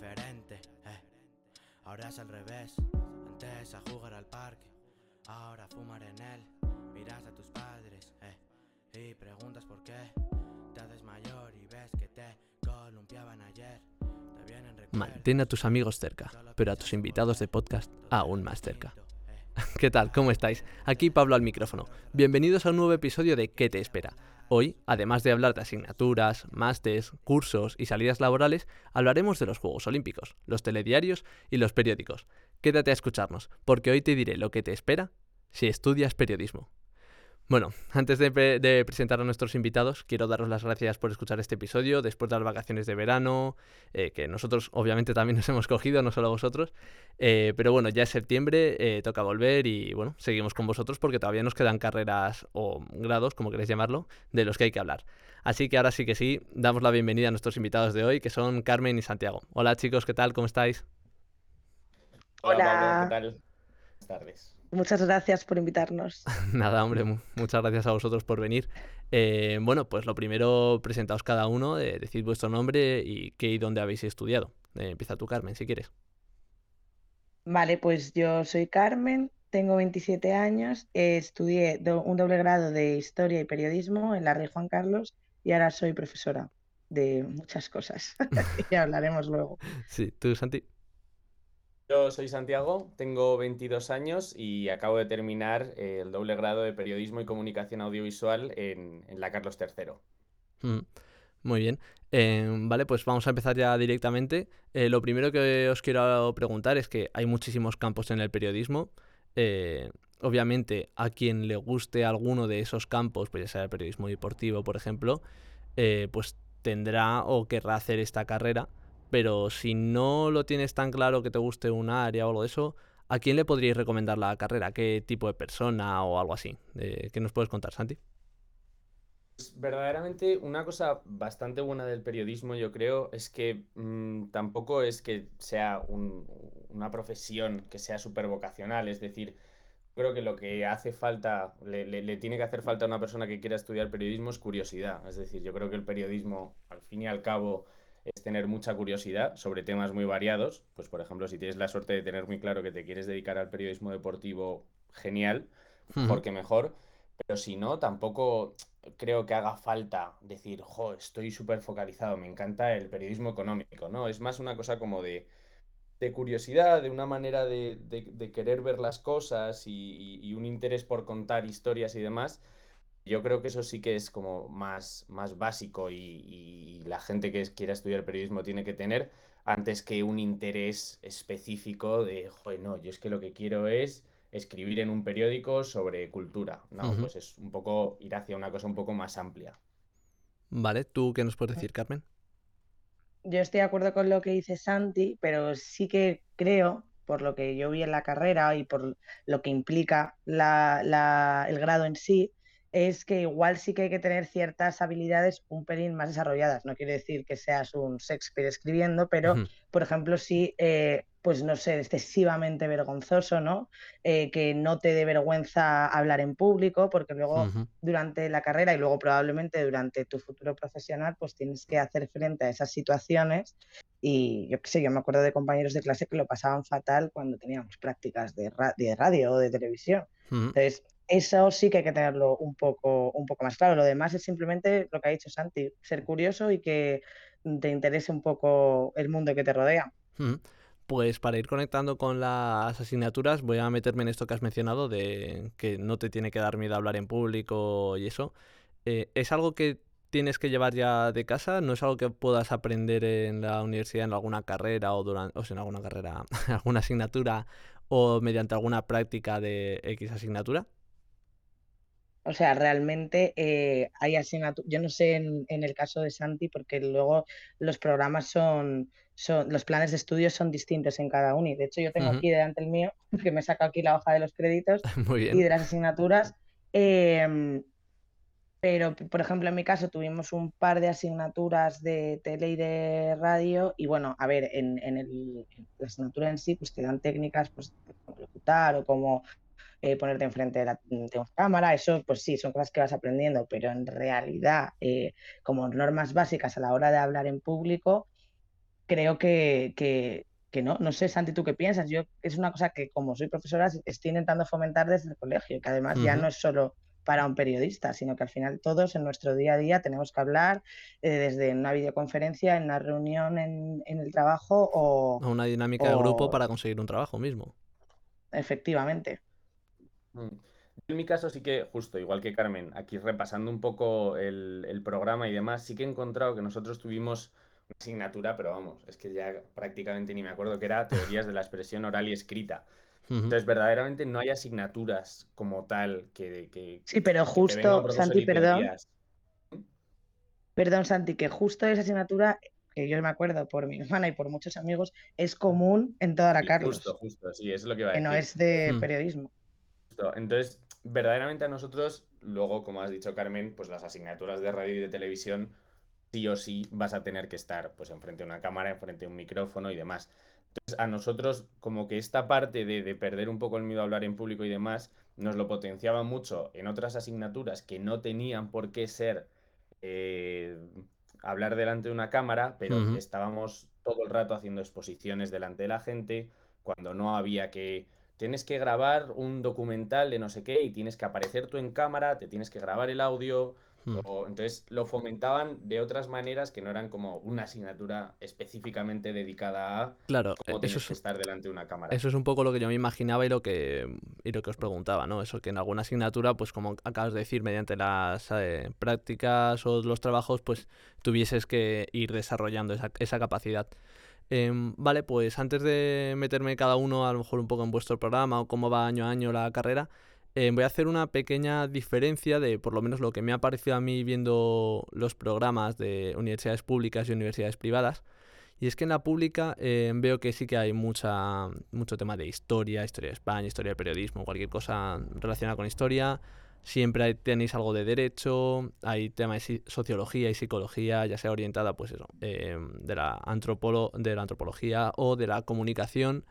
diferente. Eh. Ahora es al revés. Antes a jugar al parque, ahora a fumar en él. Miras a tus padres eh, y preguntas por qué. Te haces mayor y ves que te columpiaban ayer. Te vienen Mantén a tus amigos cerca, pero a tus invitados de podcast aún más cerca. ¿Qué tal? ¿Cómo estáis? Aquí Pablo al micrófono. Bienvenidos a un nuevo episodio de ¿Qué te espera? Hoy, además de hablar de asignaturas, másters, cursos y salidas laborales, hablaremos de los Juegos Olímpicos, los telediarios y los periódicos. Quédate a escucharnos, porque hoy te diré lo que te espera si estudias periodismo. Bueno, antes de, presentar a nuestros invitados, quiero daros las gracias por escuchar este episodio después de las vacaciones de verano, eh, que nosotros obviamente también nos hemos cogido, no solo vosotros. Eh, pero bueno, ya es septiembre, eh, toca volver y bueno, seguimos con vosotros porque todavía nos quedan carreras o grados, como queréis llamarlo, de los que hay que hablar. Así que ahora sí que sí, damos la bienvenida a nuestros invitados de hoy, que son Carmen y Santiago. Hola chicos, ¿qué tal? ¿Cómo estáis? Hola, ¿qué tal? Buenas tardes. Muchas gracias por invitarnos. Nada, hombre, muchas gracias a vosotros por venir. Eh, bueno, pues lo primero, presentaos cada uno, eh, decid vuestro nombre y qué y dónde habéis estudiado. Eh, empieza tú, Carmen, si quieres. Vale, pues yo soy Carmen, tengo 27 años, estudié un doble grado de Historia y Periodismo en la Rey Juan Carlos y ahora soy profesora de muchas cosas. ya hablaremos luego. Sí, tú, Santi. Yo soy Santiago, tengo 22 años y acabo de terminar el doble grado de Periodismo y Comunicación Audiovisual en, la Carlos III. Mm, muy bien. Em, vale, pues vamos a empezar ya directamente. Eh, lo primero que os quiero preguntar es que hay muchísimos campos en el periodismo. Eh, obviamente, a quien le guste alguno de esos campos, pues ya sea el periodismo deportivo, por ejemplo, eh, pues tendrá o querrá hacer esta carrera pero si no lo tienes tan claro que te guste un área o algo de eso, ¿a quién le podríais recomendar la carrera? ¿Qué tipo de persona o algo así? ¿Qué nos puedes contar, Santi? Pues verdaderamente una cosa bastante buena del periodismo, yo creo, es que mm, tampoco es que sea una profesión que sea súper vocacional, es decir, creo que lo que hace falta, le, le, tiene que hacer falta a una persona que quiera estudiar periodismo es curiosidad, es decir, yo creo que el periodismo, al fin y al cabo, es tener mucha curiosidad sobre temas muy variados. Pues, por ejemplo, si tienes la suerte de tener muy claro que te quieres dedicar al periodismo deportivo, genial, porque mejor. Pero si no, tampoco creo que haga falta decir, jo, estoy súper focalizado, me encanta el periodismo económico, ¿no? Es más una cosa como de, curiosidad, de una manera de, querer ver las cosas y, un interés por contar historias y demás yo creo que eso sí que es como más, más básico y, la gente que quiera estudiar periodismo tiene que tener antes que un interés específico de, joder, no, yo es que lo que quiero es escribir en un periódico sobre cultura. No, pues es un poco ir hacia una cosa un poco más amplia. Vale, ¿tú qué nos puedes decir, Carmen? Yo estoy de acuerdo con lo que dice Santi, pero sí que creo, por lo que yo vi en la carrera y por lo que implica la, el grado en sí, es que igual sí que hay que tener ciertas habilidades un pelín más desarrolladas. No quiere decir que seas un Shakespeare escribiendo, pero, por ejemplo, sí, eh, pues no sé, excesivamente vergonzoso, ¿no? Eh, que no te dé vergüenza hablar en público, porque luego durante la carrera y luego probablemente durante tu futuro profesional, pues tienes que hacer frente a esas situaciones. Y yo qué sé, yo me acuerdo de compañeros de clase que lo pasaban fatal cuando teníamos prácticas de, de radio o de televisión. Entonces, eso sí que hay que tenerlo un poco, un poco más claro. Lo demás es simplemente lo que ha dicho Santi, ser curioso y que te interese un poco el mundo que te rodea. Pues para ir conectando con las asignaturas, voy a meterme en esto que has mencionado de que no te tiene que dar miedo hablar en público y eso. Eh, ¿Es algo que tienes que llevar ya de casa? ¿No es algo que puedas aprender en la universidad, en alguna carrera o, durante, o en alguna carrera, alguna asignatura o mediante alguna práctica de X asignatura? O sea, realmente eh, hay asignaturas, yo no sé en, el caso de Santi, porque luego los programas son, son, los planes de estudio son distintos en cada uno. Y de hecho yo tengo aquí delante el mío, que me saca aquí la hoja de los créditos y de las asignaturas. Em, pero, por ejemplo, en mi caso tuvimos un par de asignaturas de tele y de radio. Y bueno, a ver, en, el, la asignatura en sí, pues te dan técnicas, pues, como locutar o como eh, ponerte enfrente de, la, de, una cámara, eso pues sí, son cosas que vas aprendiendo, pero en realidad, eh, como normas básicas a la hora de hablar en público, creo que, que, que, no. No sé, Santi, ¿tú qué piensas? Yo es una cosa que como soy profesora estoy intentando fomentar desde el colegio, que además ya no es solo para un periodista, sino que al final todos en nuestro día a día tenemos que hablar eh, desde una videoconferencia, en una reunión en, el trabajo o... una dinámica de grupo para conseguir un trabajo mismo. Efectivamente. Mm. En mi caso sí que, justo igual que Carmen, aquí repasando un poco el, el programa y demás, sí que he encontrado que nosotros tuvimos una asignatura, pero vamos, es que ya prácticamente ni me acuerdo que era teorías de la expresión oral y escrita. Entonces, verdaderamente no hay asignaturas como tal que... sí, pero justo, Santi, perdón. Perdón, Santi, que justo esa asignatura, que yo me acuerdo por mi hermana y por muchos amigos, es común en toda la Carlos. Justo, justo, sí, es lo que va a decir. Que no es de periodismo. Justo. Entonces, verdaderamente a nosotros, luego, como has dicho Carmen, pues las asignaturas de radio y de televisión, sí o sí vas a tener que estar pues enfrente de una cámara, enfrente de un micrófono y demás. Entonces, a nosotros, como que esta parte de, perder un poco el miedo a hablar en público y demás, nos lo potenciaba mucho en otras asignaturas que no tenían por qué ser eh, hablar delante de una cámara, pero estábamos todo el rato haciendo exposiciones delante de la gente, cuando no había que tienes que grabar un documental de no sé qué y tienes que aparecer tú en cámara, te tienes que grabar el audio, Hmm. entonces lo fomentaban de otras maneras que no eran como una asignatura específicamente dedicada a claro, cómo eso es, estar delante de una cámara. Eso es un poco lo que yo me imaginaba y lo que y lo que os preguntaba, ¿no? Eso que en alguna asignatura, pues como acabas de decir, mediante las eh, prácticas o los trabajos, pues tuvieses que ir desarrollando esa, esa capacidad. Em, vale, pues antes de meterme cada uno a lo mejor un poco en vuestro programa o cómo va año a año la carrera, eh, voy a hacer una pequeña diferencia de por lo menos lo que me ha parecido a mí viendo los programas de universidades públicas y universidades privadas. Y es que en la pública eh, veo que sí que hay mucha, mucho tema de historia, historia de España, historia de periodismo, cualquier cosa relacionada con historia. Siempre tenéis algo de derecho, hay temas de sociología y psicología, ya sea orientada pues eso, eh, de, la de la antropología o de la comunicación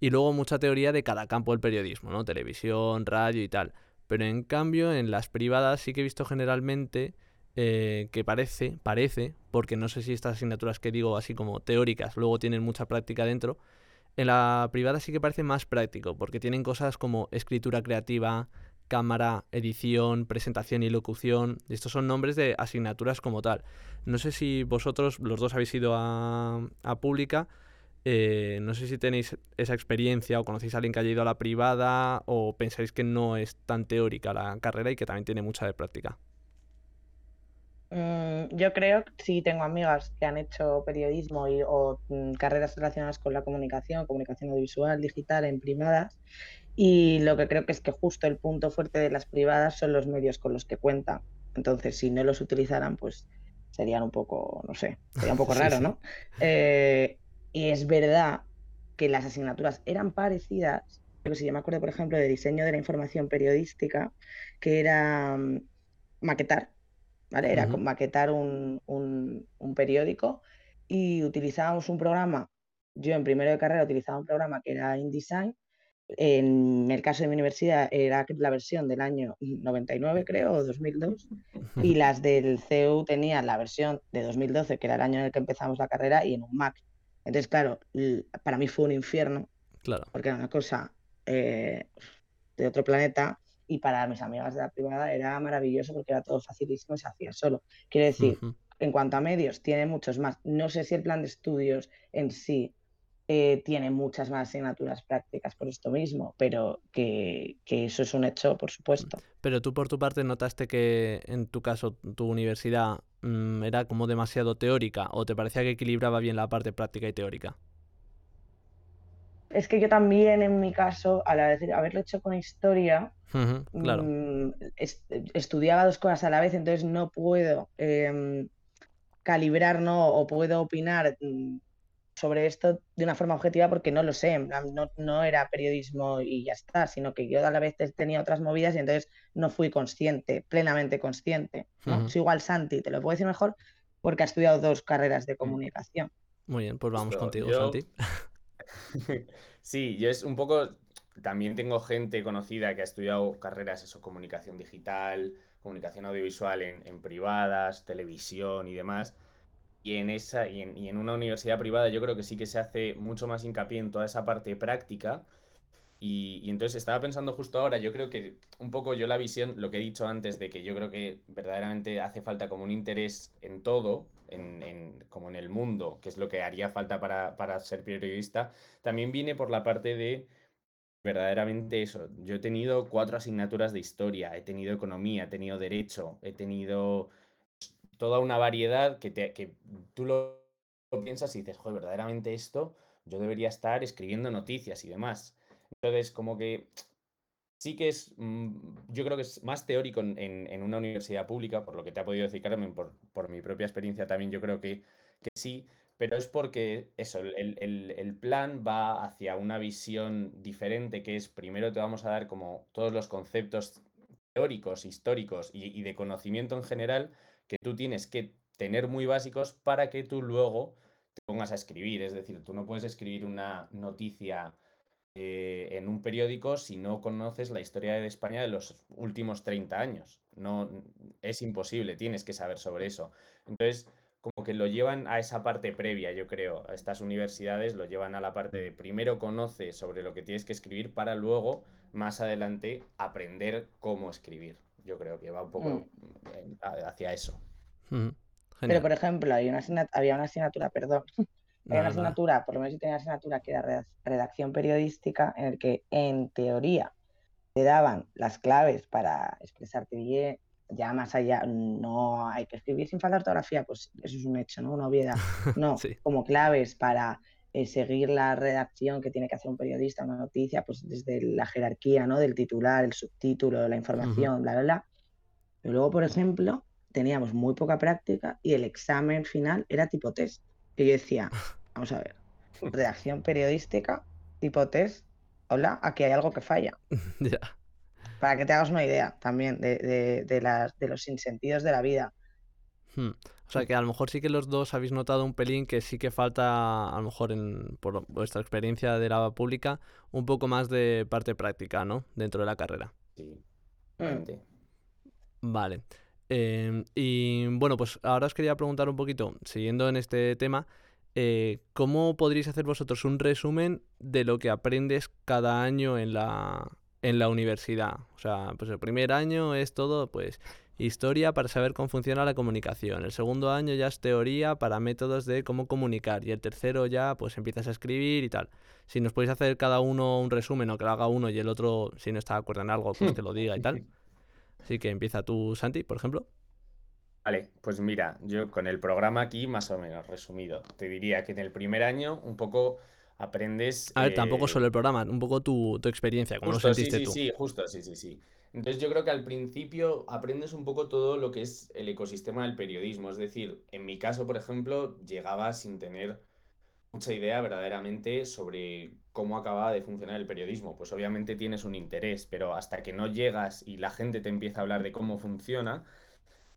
y luego mucha teoría de cada campo del periodismo, ¿no? Televisión, radio y tal. Pero en cambio, en las privadas sí que he visto generalmente eh, que parece, parece, porque no sé si estas asignaturas que digo así como teóricas luego tienen mucha práctica dentro, en la privada sí que parece más práctico, porque tienen cosas como escritura creativa, cámara, edición, presentación y locución. Estos son nombres de asignaturas como tal. No sé si vosotros, los dos habéis ido a, a pública, eh, no sé si tenéis esa experiencia o conocéis a alguien que haya ido a la privada o pensáis que no es tan teórica la carrera y que también tiene mucha de práctica. Mm, yo creo que sí tengo amigas que han hecho periodismo y, o mm, carreras relacionadas con la comunicación, comunicación audiovisual, digital en privadas. Y lo que creo que es que justo el punto fuerte de las privadas son los medios con los que cuentan. Entonces, si no los utilizaran, pues serían un poco, no sé, sería un poco raro, ¿no? Eh, y es verdad que las asignaturas eran parecidas, pero si yo me acuerdo, por ejemplo, de diseño de la información periodística, que era mm, maquetar, ¿vale? Era maquetar un, periódico y utilizábamos un programa, yo en primero de carrera utilizaba un programa que era InDesign, en el caso de mi universidad era la versión del año 99, creo, o 2002, y las del CEU tenían la versión de 2012, que era el año en el que empezamos la carrera, y en un Mac. Entonces, claro, para mí fue un infierno. Claro. Porque era una cosa eh, de otro planeta y para mis amigas de la privada era maravilloso porque era todo facilísimo y se hacía solo. Quiero decir, en cuanto a medios, tiene muchos más. No sé si el plan de estudios en sí eh, tiene muchas más asignaturas prácticas por esto mismo, pero que, eso es un hecho, por supuesto. Pero tú por tu parte notaste que en tu caso tu universidad mm, era como demasiado teórica o te parecía que equilibraba bien la parte práctica y teórica. Es que yo también en mi caso, al haberlo hecho con historia, claro. Mm, estudiaba dos cosas a la vez, entonces no puedo em, calibrar ¿no? o puedo opinar mm, sobre esto de una forma objetiva porque no lo sé, no, no, era periodismo y ya está, sino que yo a la vez tenía otras movidas y entonces no fui consciente, plenamente consciente. ¿no? igual Santi, te lo puedo decir mejor porque ha estudiado dos carreras de mm. comunicación. Muy bien, pues vamos contigo, Santi. sí, yo es un poco, también tengo gente conocida que ha estudiado carreras, eso, comunicación digital, comunicación audiovisual en, en privadas, televisión y demás y en, esa, y en, y en una universidad privada yo creo que sí que se hace mucho más hincapié en toda esa parte práctica. Y, y, entonces estaba pensando justo ahora, yo creo que un poco yo la visión, lo que he dicho antes, de que yo creo que verdaderamente hace falta como un interés en todo, en, en, como en el mundo, que es lo que haría falta para, para ser periodista, también viene por la parte de verdaderamente eso. Yo he tenido cuatro asignaturas de historia, he tenido economía, he tenido derecho, he tenido toda una variedad que, te, que tú lo, piensas y dices, joder, verdaderamente esto, yo debería estar escribiendo noticias y demás. Entonces, como que sí que es, mm, yo creo que es más teórico en, en, en, una universidad pública, por lo que te ha podido decir Carmen, por, por mi propia experiencia también, yo creo que, que sí, pero es porque eso, el, el, el, plan va hacia una visión diferente, que es primero te vamos a dar como todos los conceptos teóricos, históricos y, y de conocimiento en general, que tú tienes que tener muy básicos para que tú luego te pongas a escribir. Es decir, tú no puedes escribir una noticia eh, en un periódico si no conoces la historia de España de los últimos 30 años. No, es imposible, tienes que saber sobre eso. Entonces, como que lo llevan a esa parte previa, yo creo. Estas universidades lo llevan a la parte de primero conoce sobre lo que tienes que escribir para luego, más adelante, aprender cómo escribir yo creo que va un poco mm. hacia eso. Mm. Pero, por ejemplo, hay una había una asignatura, perdón, había una asignatura, por lo menos yo tenía una asignatura que era redacción periodística, en el que en teoría te daban las claves para expresarte bien, ya más allá, no hay que escribir sin falta ortografía, pues eso es un hecho, ¿no? Una obviedad. No, sí. como claves para eh, seguir la redacción que tiene que hacer un periodista, una noticia, pues desde la jerarquía, ¿no? Del titular, el subtítulo, la información, uh -huh. bla, bla, bla. Pero luego, por ejemplo, teníamos muy poca práctica y el examen final era tipo test. Y yo decía, vamos a ver, redacción periodística, tipo test, hola, aquí hay algo que falla. yeah. Para que te hagas una idea también de, de, de, las, de los sinsentidos de la vida. Hmm. O sea que a lo mejor sí que los dos habéis notado un pelín que sí que falta, a lo mejor en, por vuestra experiencia de la pública, un poco más de parte práctica, ¿no? Dentro de la carrera. Sí. Vale. Eh, y bueno, pues ahora os quería preguntar un poquito, siguiendo en este tema, eh, ¿cómo podríais hacer vosotros un resumen de lo que aprendes cada año en la, en la universidad? O sea, pues el primer año es todo, pues historia para saber cómo funciona la comunicación. El segundo año ya es teoría para métodos de cómo comunicar. Y el tercero ya pues empiezas a escribir y tal. Si nos podéis hacer cada uno un resumen o que lo haga uno y el otro, si no está de acuerdo en algo, pues que lo diga y tal. Así que empieza tú, Santi, por ejemplo. Vale, pues mira, yo con el programa aquí más o menos resumido. Te diría que en el primer año un poco aprendes... A ver, eh... tampoco solo el programa, un poco tu, tu experiencia, cómo justo, lo sentiste sí, sí, tú. Sí, justo, sí, sí, sí. Entonces yo creo que al principio aprendes un poco todo lo que es el ecosistema del periodismo. Es decir, en mi caso, por ejemplo, llegaba sin tener mucha idea verdaderamente sobre cómo acababa de funcionar el periodismo. Pues obviamente tienes un interés, pero hasta que no llegas y la gente te empieza a hablar de cómo funciona,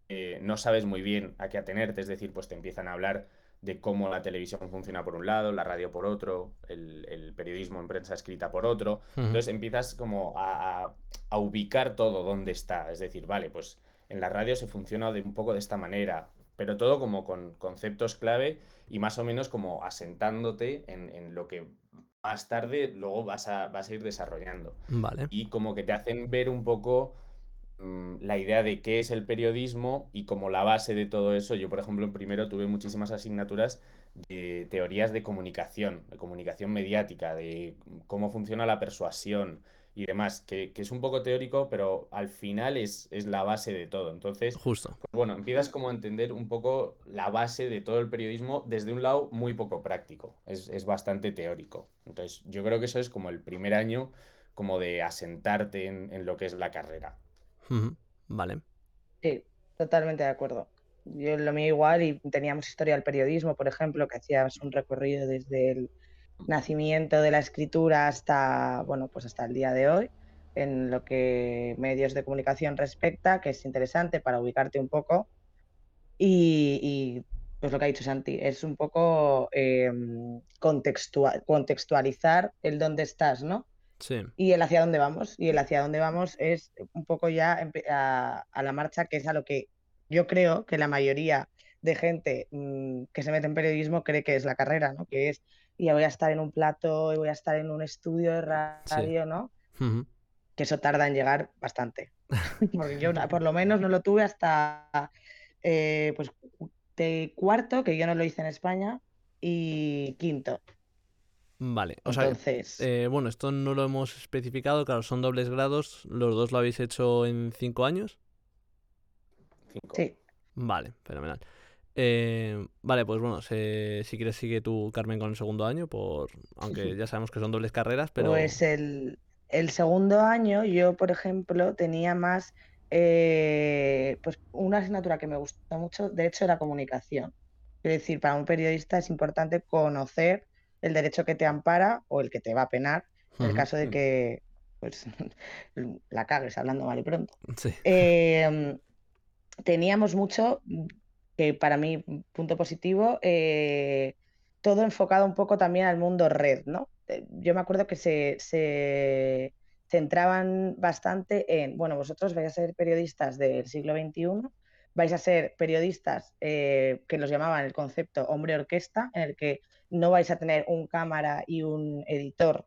eh, no sabes muy bien a qué atenerte. Es decir, pues te empiezan a hablar de cómo la televisión funciona por un lado, la radio por otro, el, el periodismo en prensa escrita por otro. Uh -huh. Entonces empiezas como a, a, ubicar todo donde está. Es decir, vale, pues en la radio se funciona de un poco de esta manera, pero todo como con conceptos clave y más o menos como asentándote en, en lo que más tarde luego vas a, vas a ir desarrollando. Vale. Y como que te hacen ver un poco la idea de qué es el periodismo y como la base de todo eso, yo por ejemplo en primero tuve muchísimas asignaturas de teorías de comunicación, de comunicación mediática, de cómo funciona la persuasión y demás, que, que es un poco teórico, pero al final es, es la base de todo. Entonces, justo. Pues bueno, empiezas como a entender un poco la base de todo el periodismo desde un lado muy poco práctico, es, es bastante teórico. Entonces, yo creo que eso es como el primer año como de asentarte en, en lo que es la carrera. Vale. Sí, totalmente de acuerdo. Yo lo mío igual y teníamos historia del periodismo, por ejemplo, que hacías un recorrido desde el nacimiento de la escritura hasta, bueno, pues hasta el día de hoy, en lo que medios de comunicación respecta, que es interesante para ubicarte un poco. Y, pues lo que ha dicho Santi, es un poco contextual, contextualizar el dónde estás, ¿no? Sí. Y el hacia dónde vamos. Y el hacia dónde vamos es un poco ya a, a, la marcha, que es a lo que yo creo que la mayoría de gente mm, que se mete en periodismo cree que es la carrera, ¿no? Que es, ya voy a estar en un plato, y voy a estar en un estudio de radio, ¿no? Que eso tarda en llegar bastante. Porque yo por lo menos no lo tuve hasta eh, pues de cuarto, que yo no lo hice en España, y quinto. Vale, o sea, eh, bueno, esto no lo hemos especificado, claro, son dobles grados, los dos lo habéis hecho en cinco años. Sí. Vale, fenomenal. Eh, vale, pues bueno, si quieres sigue tú, Carmen, con el segundo año, por aunque ya sabemos que son dobles carreras, pero... Pues el, el segundo año yo, por ejemplo, tenía más, eh, pues una asignatura que me gustó mucho, de hecho, era comunicación. Es decir, para un periodista es importante conocer el derecho que te ampara o el que te va a penar en el caso de que pues, la cagues hablando mal y pronto. Em, teníamos mucho, que para mí, punto positivo, eh, todo enfocado un poco también al mundo red, ¿no? Eh, yo me acuerdo que se, se centraban bastante en, bueno, vosotros vais a ser periodistas del siglo XXI, vais a ser periodistas eh, que los llamaban el concepto hombre orquesta, en el que no vais a tener un cámara y un editor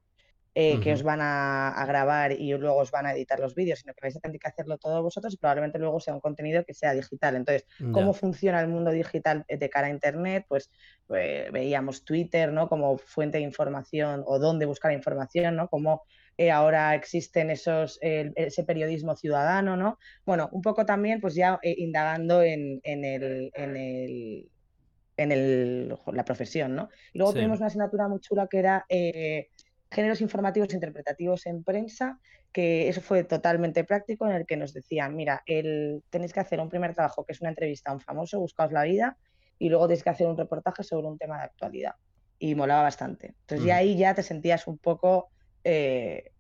eh, que os van a, grabar y luego os van a editar los vídeos, sino que vais a tener que hacerlo todo vosotros y probablemente luego sea un contenido que sea digital. Entonces, ¿cómo funciona el mundo digital de cara a Internet? Pues, pues, veíamos Twitter ¿no? como fuente de información o dónde buscar información, ¿no? Cómo eh, ahora existen esos, ese periodismo ciudadano, ¿no? Bueno, un poco también pues ya eh, indagando en, en, el, en el en el, la profesión, ¿no? Y luego tenemos una asignatura muy chula que era eh, géneros informativos e interpretativos en prensa, que eso fue totalmente práctico, en el que nos decían, mira, el, tenéis que hacer un primer trabajo que es una entrevista a un famoso, buscaos la vida, y luego tenéis que hacer un reportaje sobre un tema de actualidad. Y molaba bastante. Entonces, ya ahí ya te sentías un poco eh,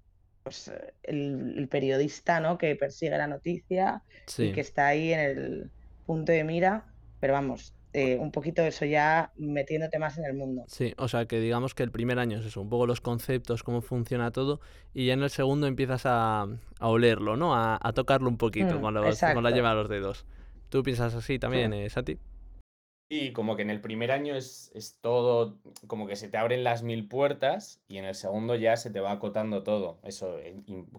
pues, el, periodista ¿no? que persigue la noticia y que está ahí en el punto de mira, pero vamos, eh, un poquito eso ya metiéndote más en el mundo. Sí, o sea que digamos que el primer año es eso, un poco los conceptos, cómo funciona todo, y ya en el segundo empiezas a, a olerlo, ¿no? A, a, tocarlo un poquito mm, cuando, la lleva a los dedos. ¿Tú piensas así también, eh, Sati? Sí, como que en el primer año es, es, todo, como que se te abren las mil puertas y en el segundo ya se te va acotando todo. Eso,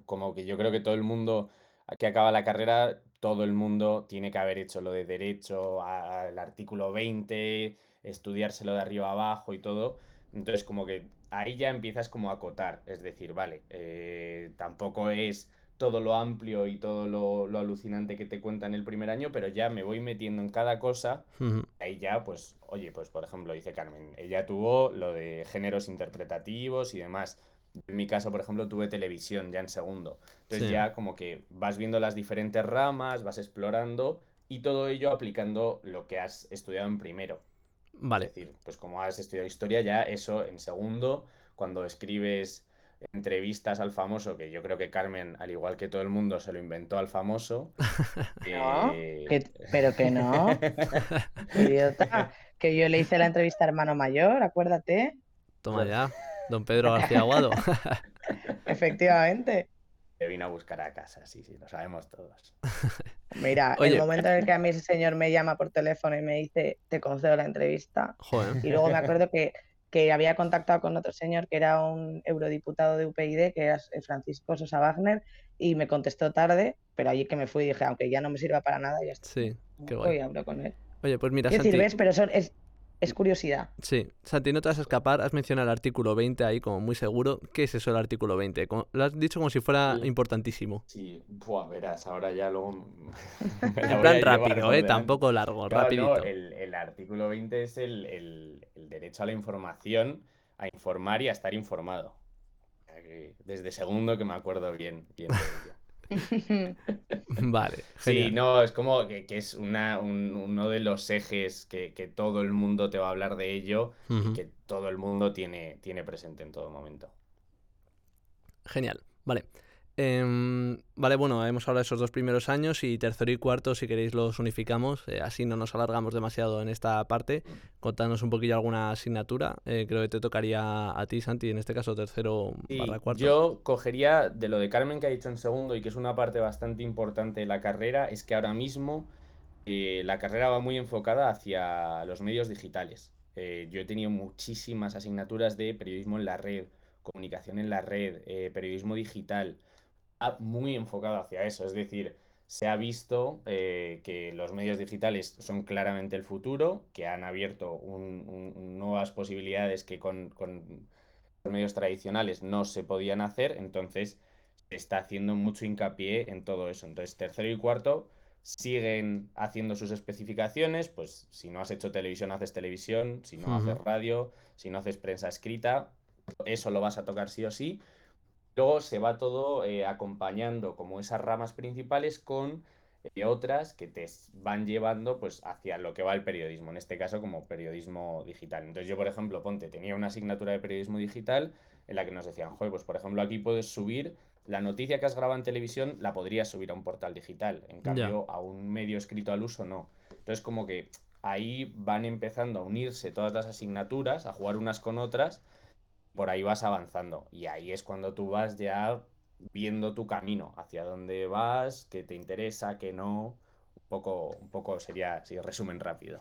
como que yo creo que todo el mundo que acaba la carrera todo el mundo tiene que haber hecho lo de derecho al artículo 20, estudiárselo de arriba abajo y todo. Entonces, como que ahí ya empiezas como a acotar. Es decir, vale, eh, tampoco es todo lo amplio y todo lo, alucinante que te cuenta en el primer año, pero ya me voy metiendo en cada cosa. Ahí ya, pues, oye, pues por ejemplo, dice Carmen, ella tuvo lo de géneros interpretativos y demás. En mi caso, por ejemplo, tuve televisión ya en segundo. Entonces ya como que vas viendo las diferentes ramas, vas explorando y todo ello aplicando lo que has estudiado en primero. Vale. Es decir, pues como has estudiado historia, ya eso en segundo, cuando escribes entrevistas al famoso, que yo creo que Carmen, al igual que todo el mundo, se lo inventó al famoso. Eh, pero que no. Idiota. Que yo le hice la entrevista a hermano mayor, acuérdate. Toma ya. Don Pedro García Aguado. Efectivamente. Te vino a buscar a casa, sí, sí, lo sabemos todos. Mira, el momento en el que a mí ese señor me llama por teléfono y me dice, te concedo la entrevista. Y luego me acuerdo que, que había contactado con otro señor que era un eurodiputado de UPyD, que era Francisco Sosa Wagner, y me contestó tarde, pero allí que me fui dije, aunque ya no me sirva para nada, ya está. Sí, qué guay. Y hablo con él. Oye, pues mira, ¿Qué Santi... ves? Pero eso es, es curiosidad. Sí, Santi, no te vas a escapar. Has mencionado el artículo 20 ahí como muy seguro. ¿Qué es eso el artículo 20? lo has dicho como si fuera importantísimo. Sí, Buah, verás, ahora ya luego... en plan rápido, ¿eh? Tampoco largo, rapidito. el, artículo 20 es el, derecho a la información, a informar y a estar informado. Desde segundo que me acuerdo bien, bien vale. Sí, no, es como que, es una, uno de los ejes que, todo el mundo te va a hablar de ello y que todo el mundo tiene, tiene presente en todo momento. Genial, vale. Em, vale, bueno, hemos hablado de esos dos primeros años y tercero y cuarto, si queréis, los unificamos. Eh, así no nos alargamos demasiado en esta parte. Contanos un poquillo alguna asignatura. Eh, creo que te tocaría a ti, Santi, en este caso tercero barra cuarto. Yo cogería de lo de Carmen que ha dicho en segundo y que es una parte bastante importante de la carrera, es que ahora mismo eh, la carrera va muy enfocada hacia los medios digitales. Eh, yo he tenido muchísimas asignaturas de periodismo en la red, comunicación en la red, eh, periodismo digital, muy enfocado hacia eso. Es decir, se ha visto que los medios digitales son claramente el futuro, que han abierto nuevas posibilidades que con, con los medios tradicionales no se podían hacer. Entonces, se está haciendo mucho hincapié en todo eso. Entonces, tercero y cuarto siguen haciendo sus especificaciones, pues si no has hecho televisión, haces televisión, si no haces radio, si no haces prensa escrita, eso lo vas a tocar sí o sí. Luego se va todo eh, acompañando como esas ramas principales con eh, otras que te van llevando pues hacia lo que va el periodismo, en este caso como periodismo digital. Entonces yo, por ejemplo, ponte, tenía una asignatura de periodismo digital en la que nos decían, joder, pues por ejemplo aquí puedes subir la noticia que has grabado en televisión la podrías subir a un portal digital. En cambio, a un medio escrito al uso no. Entonces, como que ahí van empezando a unirse todas las asignaturas, a jugar unas con otras, por ahí vas avanzando. Y ahí es cuando tú vas ya viendo tu camino, hacia dónde vas, qué te interesa, qué no. Un poco, un poco sería, si resumen rápido.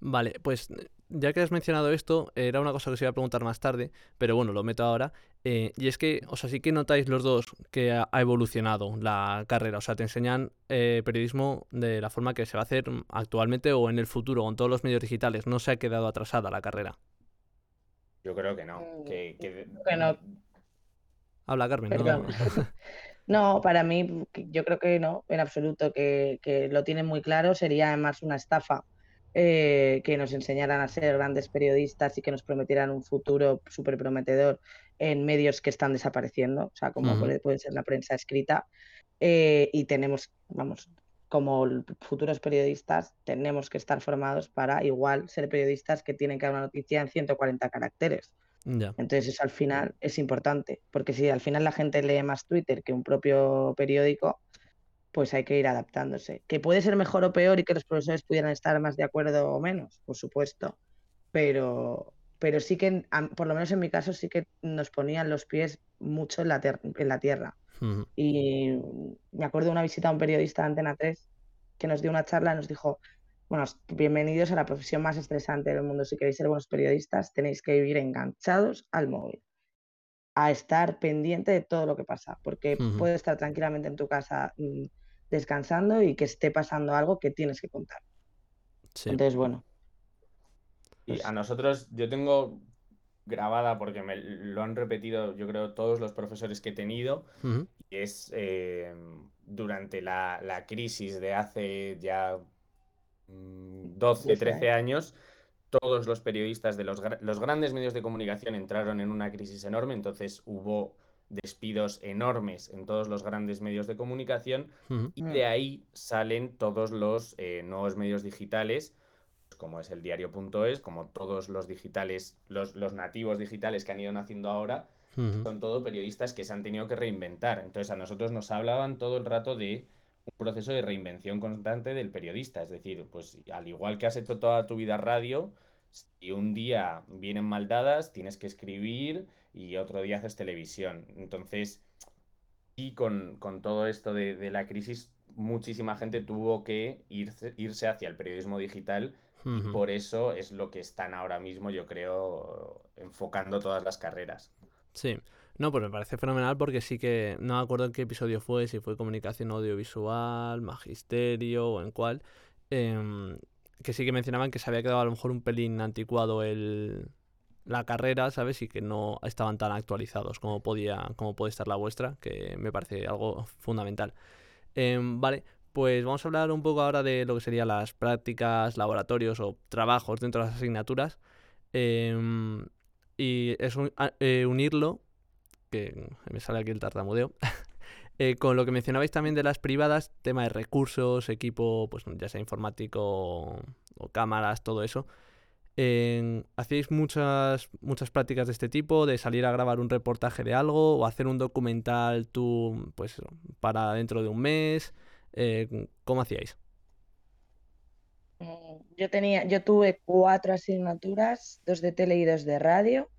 Vale, pues ya que has mencionado esto, era una cosa que se iba a preguntar más tarde, pero bueno, lo meto ahora. Eh, y es que, o sea, sí que notáis los dos que ha, evolucionado la carrera. O sea, te enseñan eh, periodismo de la forma que se va a hacer actualmente o en el futuro con todos los medios digitales. No se ha quedado atrasada la carrera. Yo creo que no. Mm, que, Habla Carmen. No. para mí, yo creo que no, en absoluto, que, que lo tienen muy claro. Sería más una estafa eh, que nos enseñaran a ser grandes periodistas y que nos prometieran un futuro súper prometedor en medios que están desapareciendo, o sea, como puede, ser la prensa escrita. Eh, y tenemos, vamos, como futuros periodistas, tenemos que estar formados para igual ser periodistas que tienen que dar una noticia en 140 caracteres. Entonces eso al final es importante, porque si al final la gente lee más Twitter que un propio periódico, pues hay que ir adaptándose. Que puede ser mejor o peor y que los profesores pudieran estar más de acuerdo o menos, por supuesto, pero, pero sí que, por lo menos en mi caso, sí que nos ponían los pies mucho en la, en la tierra. Y me acuerdo de una visita a un periodista de Antena 3 que nos dio una charla y nos dijo, bueno, bienvenidos a la profesión más estresante del mundo. Si queréis ser buenos periodistas, tenéis que vivir enganchados al móvil a estar pendiente de todo lo que pasa, porque puedes estar tranquilamente en tu casa mm, descansando y que esté pasando algo que tienes que contar. Entonces, bueno. Y a nosotros, yo tengo grabada, porque me lo han repetido, yo creo, todos los profesores que he tenido, y es eh, durante la, crisis de hace ya 12, mm, 13 años, todos los periodistas de los, los grandes medios de comunicación entraron en una crisis enorme, entonces hubo despidos enormes en todos los grandes medios de comunicación. Y de ahí salen todos los eh, nuevos medios digitales como es el diario.es, como todos los digitales, los, los, nativos digitales que han ido naciendo ahora, son todo periodistas que se han tenido que reinventar. Entonces a nosotros nos hablaban todo el rato de un proceso de reinvención constante del periodista. Es decir, pues al igual que has hecho toda tu vida radio, si un día vienen mal dadas, tienes que escribir y otro día haces televisión. Entonces, y con, todo esto de, la crisis, muchísima gente tuvo que irse, irse hacia el periodismo digital y por eso es lo que están ahora mismo, yo creo, enfocando todas las carreras. Sí, no, pues me parece fenomenal porque sí que no me acuerdo en qué episodio fue, si fue comunicación audiovisual, magisterio o en cuál, em, que sí que mencionaban que se había quedado a lo mejor un pelín anticuado el, la carrera, ¿sabes? Y que no estaban tan actualizados como podía, como puede estar la vuestra, que me parece algo fundamental. Em, vale, pues vamos a hablar un poco ahora de lo que serían las prácticas, laboratorios o trabajos dentro de las asignaturas. Em, y es eh, unirlo, que me sale aquí el tartamudeo, eh, con lo que mencionabais también de las privadas, tema de recursos, equipo, pues ya sea informático o cámaras, todo eso. ¿Hacéis muchas, muchas prácticas de este tipo? ¿De salir a grabar un reportaje de algo? ¿O hacer un documental tú, pues, para dentro de un mes? Eh, ¿Cómo hacíais? Mm, yo tenía, yo tuve cuatro asignaturas, dos de tele y dos de radio,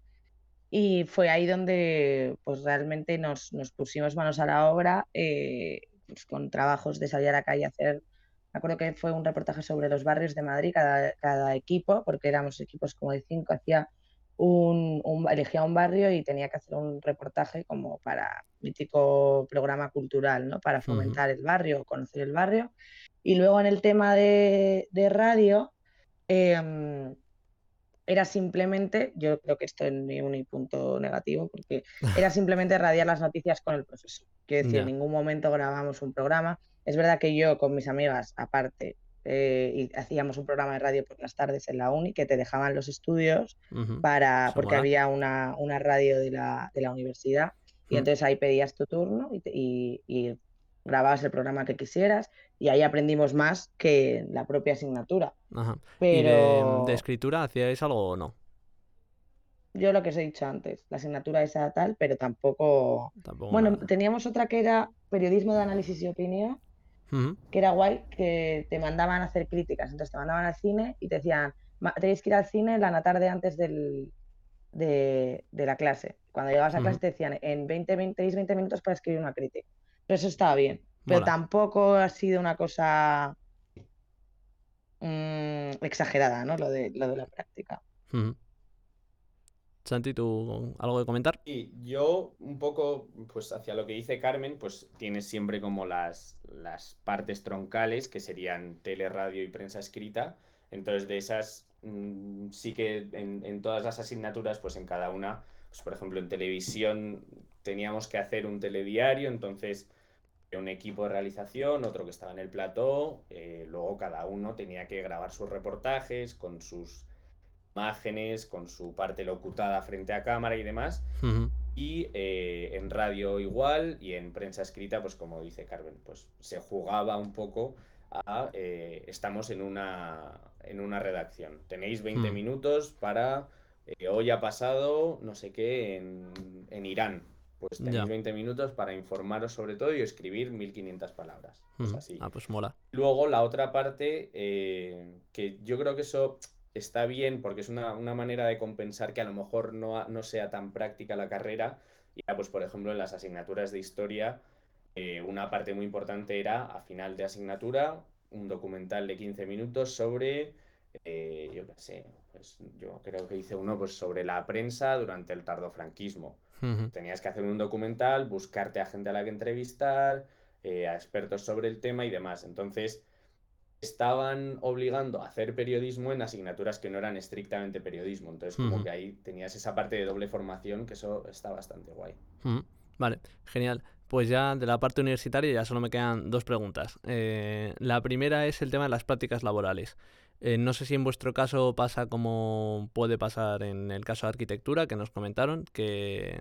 y fue ahí donde pues realmente nos, pusimos manos a la obra eh, pues, con trabajos de salir a la calle hacer me acuerdo que fue un reportaje sobre los barrios de Madrid, cada, cada equipo, porque éramos equipos como de cinco, hacía un, elegía un barrio y tenía que hacer un reportaje como para mítico programa cultural, ¿no? Para fomentar el barrio, conocer el barrio. Y luego en el tema de, de radio, em, era simplemente, yo creo que esto es ni un punto negativo, porque era simplemente radiar las noticias con el profesor. Quiero decir, en ningún momento grabamos un programa, es verdad que yo con mis amigas, aparte, eh, y hacíamos un programa de radio por las tardes en la uni, que te dejaban los estudios para, porque había una, una radio de la, de la universidad, y entonces ahí pedías tu turno y, y, grababas el programa que quisieras, y ahí aprendimos más que la propia asignatura. Pero... ¿Y de, escritura hacíais algo o no? Yo lo que os he dicho antes, la asignatura esa tal, pero tampoco... bueno, teníamos otra que era periodismo de análisis y opinión, que era guay, que te mandaban a hacer críticas. Entonces te mandaban al cine y te decían, tenéis que ir al cine la tarde antes del, de, la clase. Cuando llegabas a clase te decían, en 20, 20, 20 minutos para escribir una crítica. Pero eso estaba bien. Pero tampoco ha sido una cosa mm, exagerada, ¿no? Lo de, lo de la práctica. Santi, ¿tú algo de comentar? Sí, yo un poco, pues hacia lo que dice Carmen, pues tienes siempre como las, las partes troncales, que serían tele, radio y prensa escrita. Entonces, de esas, mm, sí que en, todas las asignaturas, pues en cada una, pues por ejemplo, en televisión teníamos que hacer un telediario, entonces un equipo de realización, otro que estaba en el plató, eh, luego cada uno tenía que grabar sus reportajes con sus imágenes, con su parte locutada frente a cámara y demás. Y eh, en radio igual y en prensa escrita, pues como dice Carmen, pues se jugaba un poco a eh, estamos en una, en una redacción. Tenéis 20 hmm. minutos para eh, hoy ha pasado no sé qué en, en Irán. Pues tenéis 20 minutos para informaros sobre todo y escribir 1500 palabras. Pues así. Ah, pues mola. Luego la otra parte, que yo creo que eso está bien porque es una, manera de compensar que a lo mejor no, no, sea tan práctica la carrera. Ya, pues, por ejemplo, en las asignaturas de historia, eh, una parte muy importante era, a final de asignatura, un documental de 15 minutos sobre, eh, yo qué sé, pues yo creo que hice uno pues, sobre la prensa durante el tardofranquismo. Tenías que hacer un documental, buscarte a gente a la que entrevistar, eh, a expertos sobre el tema y demás. Entonces, estaban obligando a hacer periodismo en asignaturas que no eran estrictamente periodismo. Entonces, como que ahí tenías esa parte de doble formación, que eso está bastante guay. Vale, genial. Pues ya de la parte universitaria ya solo me quedan dos preguntas. Eh, la primera es el tema de las prácticas laborales. Eh, no sé si en vuestro caso pasa como puede pasar en el caso de arquitectura, que nos comentaron, que,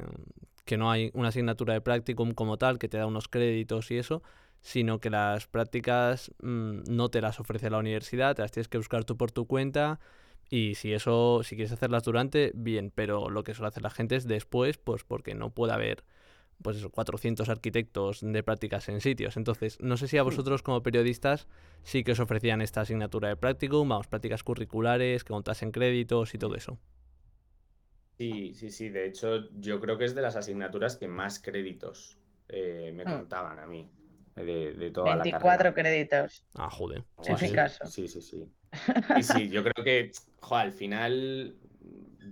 que no hay una asignatura de practicum como tal, que te da unos créditos y eso, sino que las prácticas mm, no te las ofrece la universidad, te las tienes que buscar tú por tu cuenta y si eso, si quieres hacerlas durante, bien, pero lo que suele hacer la gente es después, pues porque no puede haber pues eso, 400 arquitectos de prácticas en sitios. Entonces, no sé si a hmm. vosotros como periodistas sí que os ofrecían esta asignatura de practicum, vamos, prácticas curriculares, que contasen créditos y todo eso. Sí, sí, sí. De hecho, yo creo que es de las asignaturas que más créditos eh, me hmm. contaban a mí de, de toda 24 la créditos. Ah, joder. En mi caso. Sí, sí, sí. Y sí, yo creo que, al final,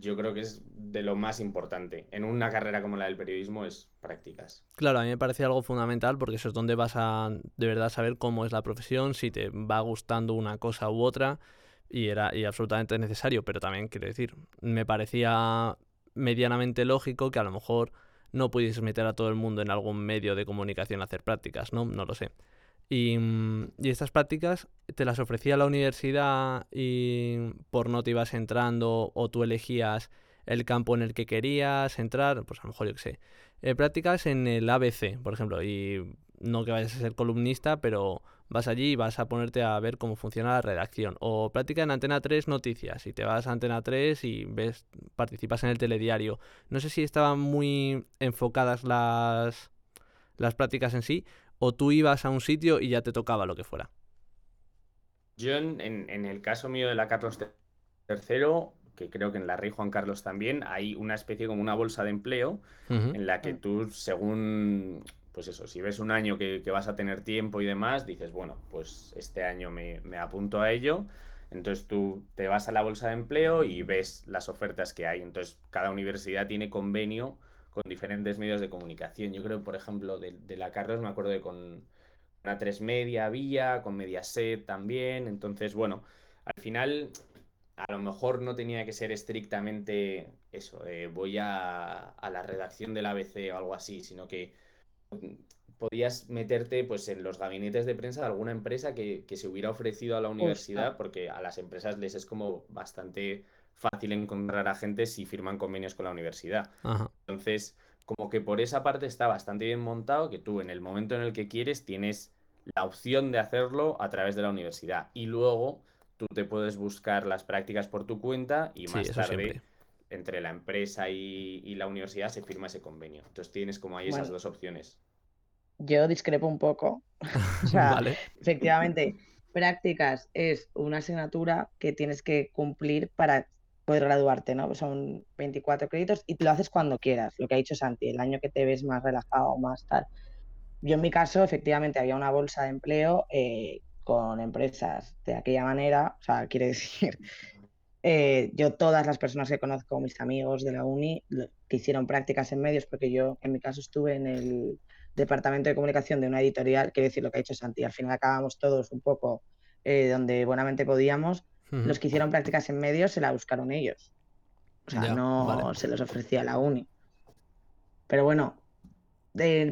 yo creo que es de lo más importante en una carrera como la del periodismo es prácticas. Claro, a mí me parece algo fundamental porque eso es donde vas a de verdad saber cómo es la profesión, si te va gustando una cosa u otra y era y absolutamente necesario, pero también quiero decir, me parecía medianamente lógico que a lo mejor no pudieses meter a todo el mundo en algún medio de comunicación a hacer prácticas, ¿no? No lo sé. Y, y, estas prácticas te las ofrecía la universidad y por no te ibas entrando o tú elegías el campo en el que querías entrar, pues a lo mejor yo qué sé. Eh, prácticas en el ABC, por ejemplo, y no que vayas a ser columnista, pero vas allí y vas a ponerte a ver cómo funciona la redacción. O práctica en Antena 3 noticias y te vas a Antena 3 y ves, participas en el telediario. No sé si estaban muy enfocadas las, las prácticas en sí o tú ibas a un sitio y ya te tocaba lo que fuera. Yo en, en el caso mío de la Carlos III, que creo que en la Rey Juan Carlos también, hay una especie como una bolsa de empleo en la que tú, según pues eso, si ves un año que, vas a tener tiempo y demás, dices, bueno, pues este año me, me apunto a ello. Entonces tú te vas a la bolsa de empleo y ves las ofertas que hay. Entonces cada universidad tiene convenio con diferentes medios de comunicación. Yo creo, por ejemplo, de, la Carlos me acuerdo de con una 3 media había, con Mediaset también. Entonces, bueno, al final a lo mejor no tenía que ser estrictamente eso, voy a, a, la redacción del ABC o algo así, sino que podías meterte pues en los gabinetes de prensa de alguna empresa que, que se hubiera ofrecido a la universidad, porque a las empresas les es como bastante fácil encontrar a gente si firman convenios con la universidad. Entonces, como que por esa parte está bastante bien montado, que tú en el momento en el que quieres tienes la opción de hacerlo a través de la universidad. Y luego tú te puedes buscar las prácticas por tu cuenta y más tarde entre la empresa y, la universidad se firma ese convenio. Entonces tienes como ahí esas dos opciones. Yo discrepo un poco. o sea, efectivamente, prácticas es una asignatura que tienes que cumplir para poder graduarte, ¿no? Son 24 créditos y lo haces cuando quieras, lo que ha dicho Santi, el año que te ves más relajado, más tal. Yo en mi caso, efectivamente, había una bolsa de empleo eh, con empresas de aquella manera, o sea, quiere decir, eh, yo todas las personas que conozco, mis amigos de la uni, que hicieron prácticas en medios, porque yo en mi caso estuve en el departamento de comunicación de una editorial, quiere decir lo que ha dicho Santi, al final acabamos todos un poco eh, donde buenamente podíamos, los que hicieron prácticas en medios se la buscaron ellos. O sea, no se los ofrecía la uni. Pero bueno,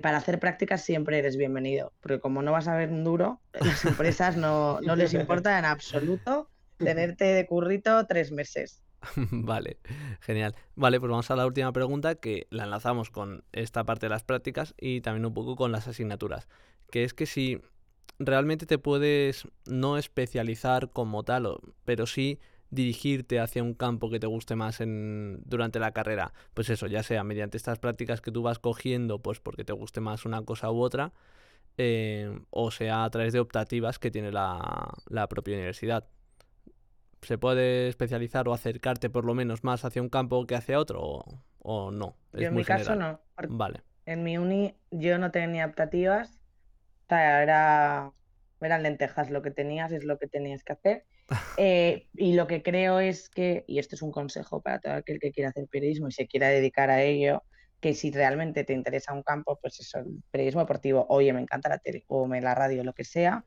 para hacer prácticas siempre eres bienvenido, porque como no vas a ver un duro, las empresas no, no les importa en absoluto tenerte de currito tres meses. Vale, genial. Vale, pues vamos a la última pregunta que la enlazamos con esta parte de las prácticas y también un poco con las asignaturas, que es que si realmente te puedes no especializar como tal, pero sí dirigirte hacia un campo que te guste más en, durante la carrera, pues eso, ya sea mediante estas prácticas que tú vas cogiendo, pues porque te guste más una cosa u otra, eh, o sea a través de optativas que tiene la, la propia universidad. ¿Se puede especializar o acercarte por lo menos más hacia un campo que hacia otro o, no? en mi caso no. Vale. En mi uni yo no tenía optativas, era, eran lentejas, lo que tenías es lo que tenías que hacer. Eh, y lo que creo es que, y esto es un consejo para todo aquel que quiera hacer periodismo y se quiera dedicar a ello, que si realmente te interesa un campo, pues eso, el periodismo deportivo, oye, me encanta la tele o me la radio, lo que sea,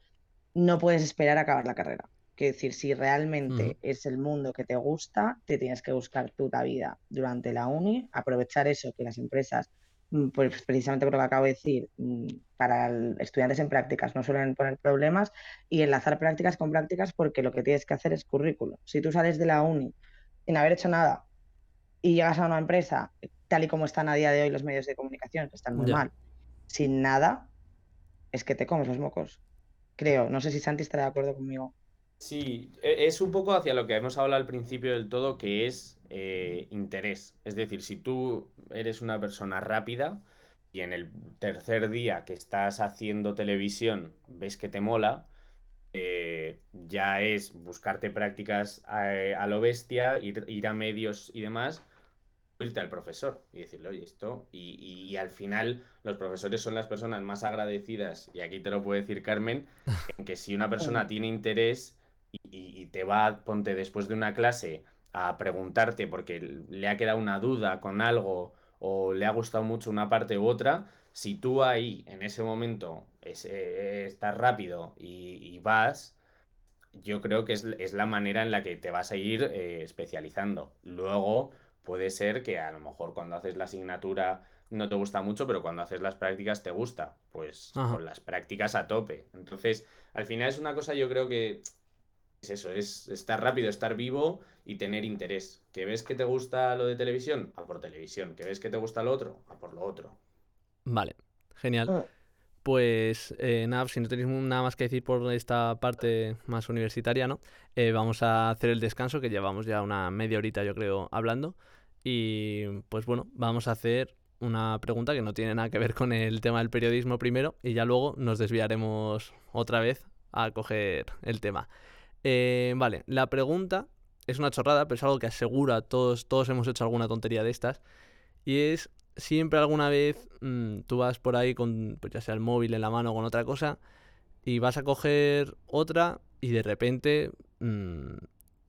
no puedes esperar a acabar la carrera. Quiero decir, si realmente es el mundo que te gusta, te tienes que buscar tu vida durante la uni, aprovechar eso que las empresas Mm, pues precisamente por lo que acabo de decir, mm, para estudiantes en prácticas no suelen poner problemas y enlazar prácticas con prácticas porque lo que tienes que hacer es currículo. Si tú sales de la uni sin haber hecho nada y llegas a una empresa, tal y como están a día de hoy los medios de comunicación, que están muy mal, sin nada, es que te comes los mocos. Creo, no sé si Santi estará de acuerdo conmigo. Sí, e, es un poco hacia lo que hemos hablado al principio del todo, que es eh, interés. Es decir, si tú eres una persona rápida y en el tercer día que estás haciendo televisión ves que te mola, eh, ya es buscarte prácticas a, lo bestia, ir, a medios y demás, irte al profesor y decirle, oye, esto. Y, al final, los profesores son las personas más agradecidas, y aquí te lo puede decir Carmen, en que si una persona tiene interés y, y te va, ponte después de una clase a preguntarte porque le ha quedado una duda con algo o le ha gustado mucho una parte u otra, si tú ahí en ese momento eh, estás rápido y, vas, yo creo que es, la manera en la que te vas a ir eh, especializando. Luego puede ser que a lo mejor cuando haces la asignatura no te gusta mucho, pero cuando haces las prácticas te gusta. Pues con las prácticas a tope. Entonces, al final es una cosa yo creo que es eso, es estar rápido, estar vivo y tener interés. ¿Que ves que te gusta lo de televisión? A por televisión. ¿Que ves que te gusta lo otro? A por lo otro. Vale, genial. Ah. Pues eh, nada, si no tenéis nada más que decir por esta parte más universitaria, ¿no? Eh, vamos a hacer el descanso, que llevamos ya una media horita, yo creo, hablando. Y pues bueno, vamos a hacer una pregunta que no tiene nada que ver con el tema del periodismo primero y ya luego nos desviaremos otra vez a coger el tema. Eh, vale, la pregunta es una chorrada, pero es algo que asegura, todos, todos hemos hecho alguna tontería de estas. Y es siempre alguna vez mm, tú vas por ahí con, pues ya sea el móvil en la mano o con otra cosa, y vas a coger otra y de repente mm,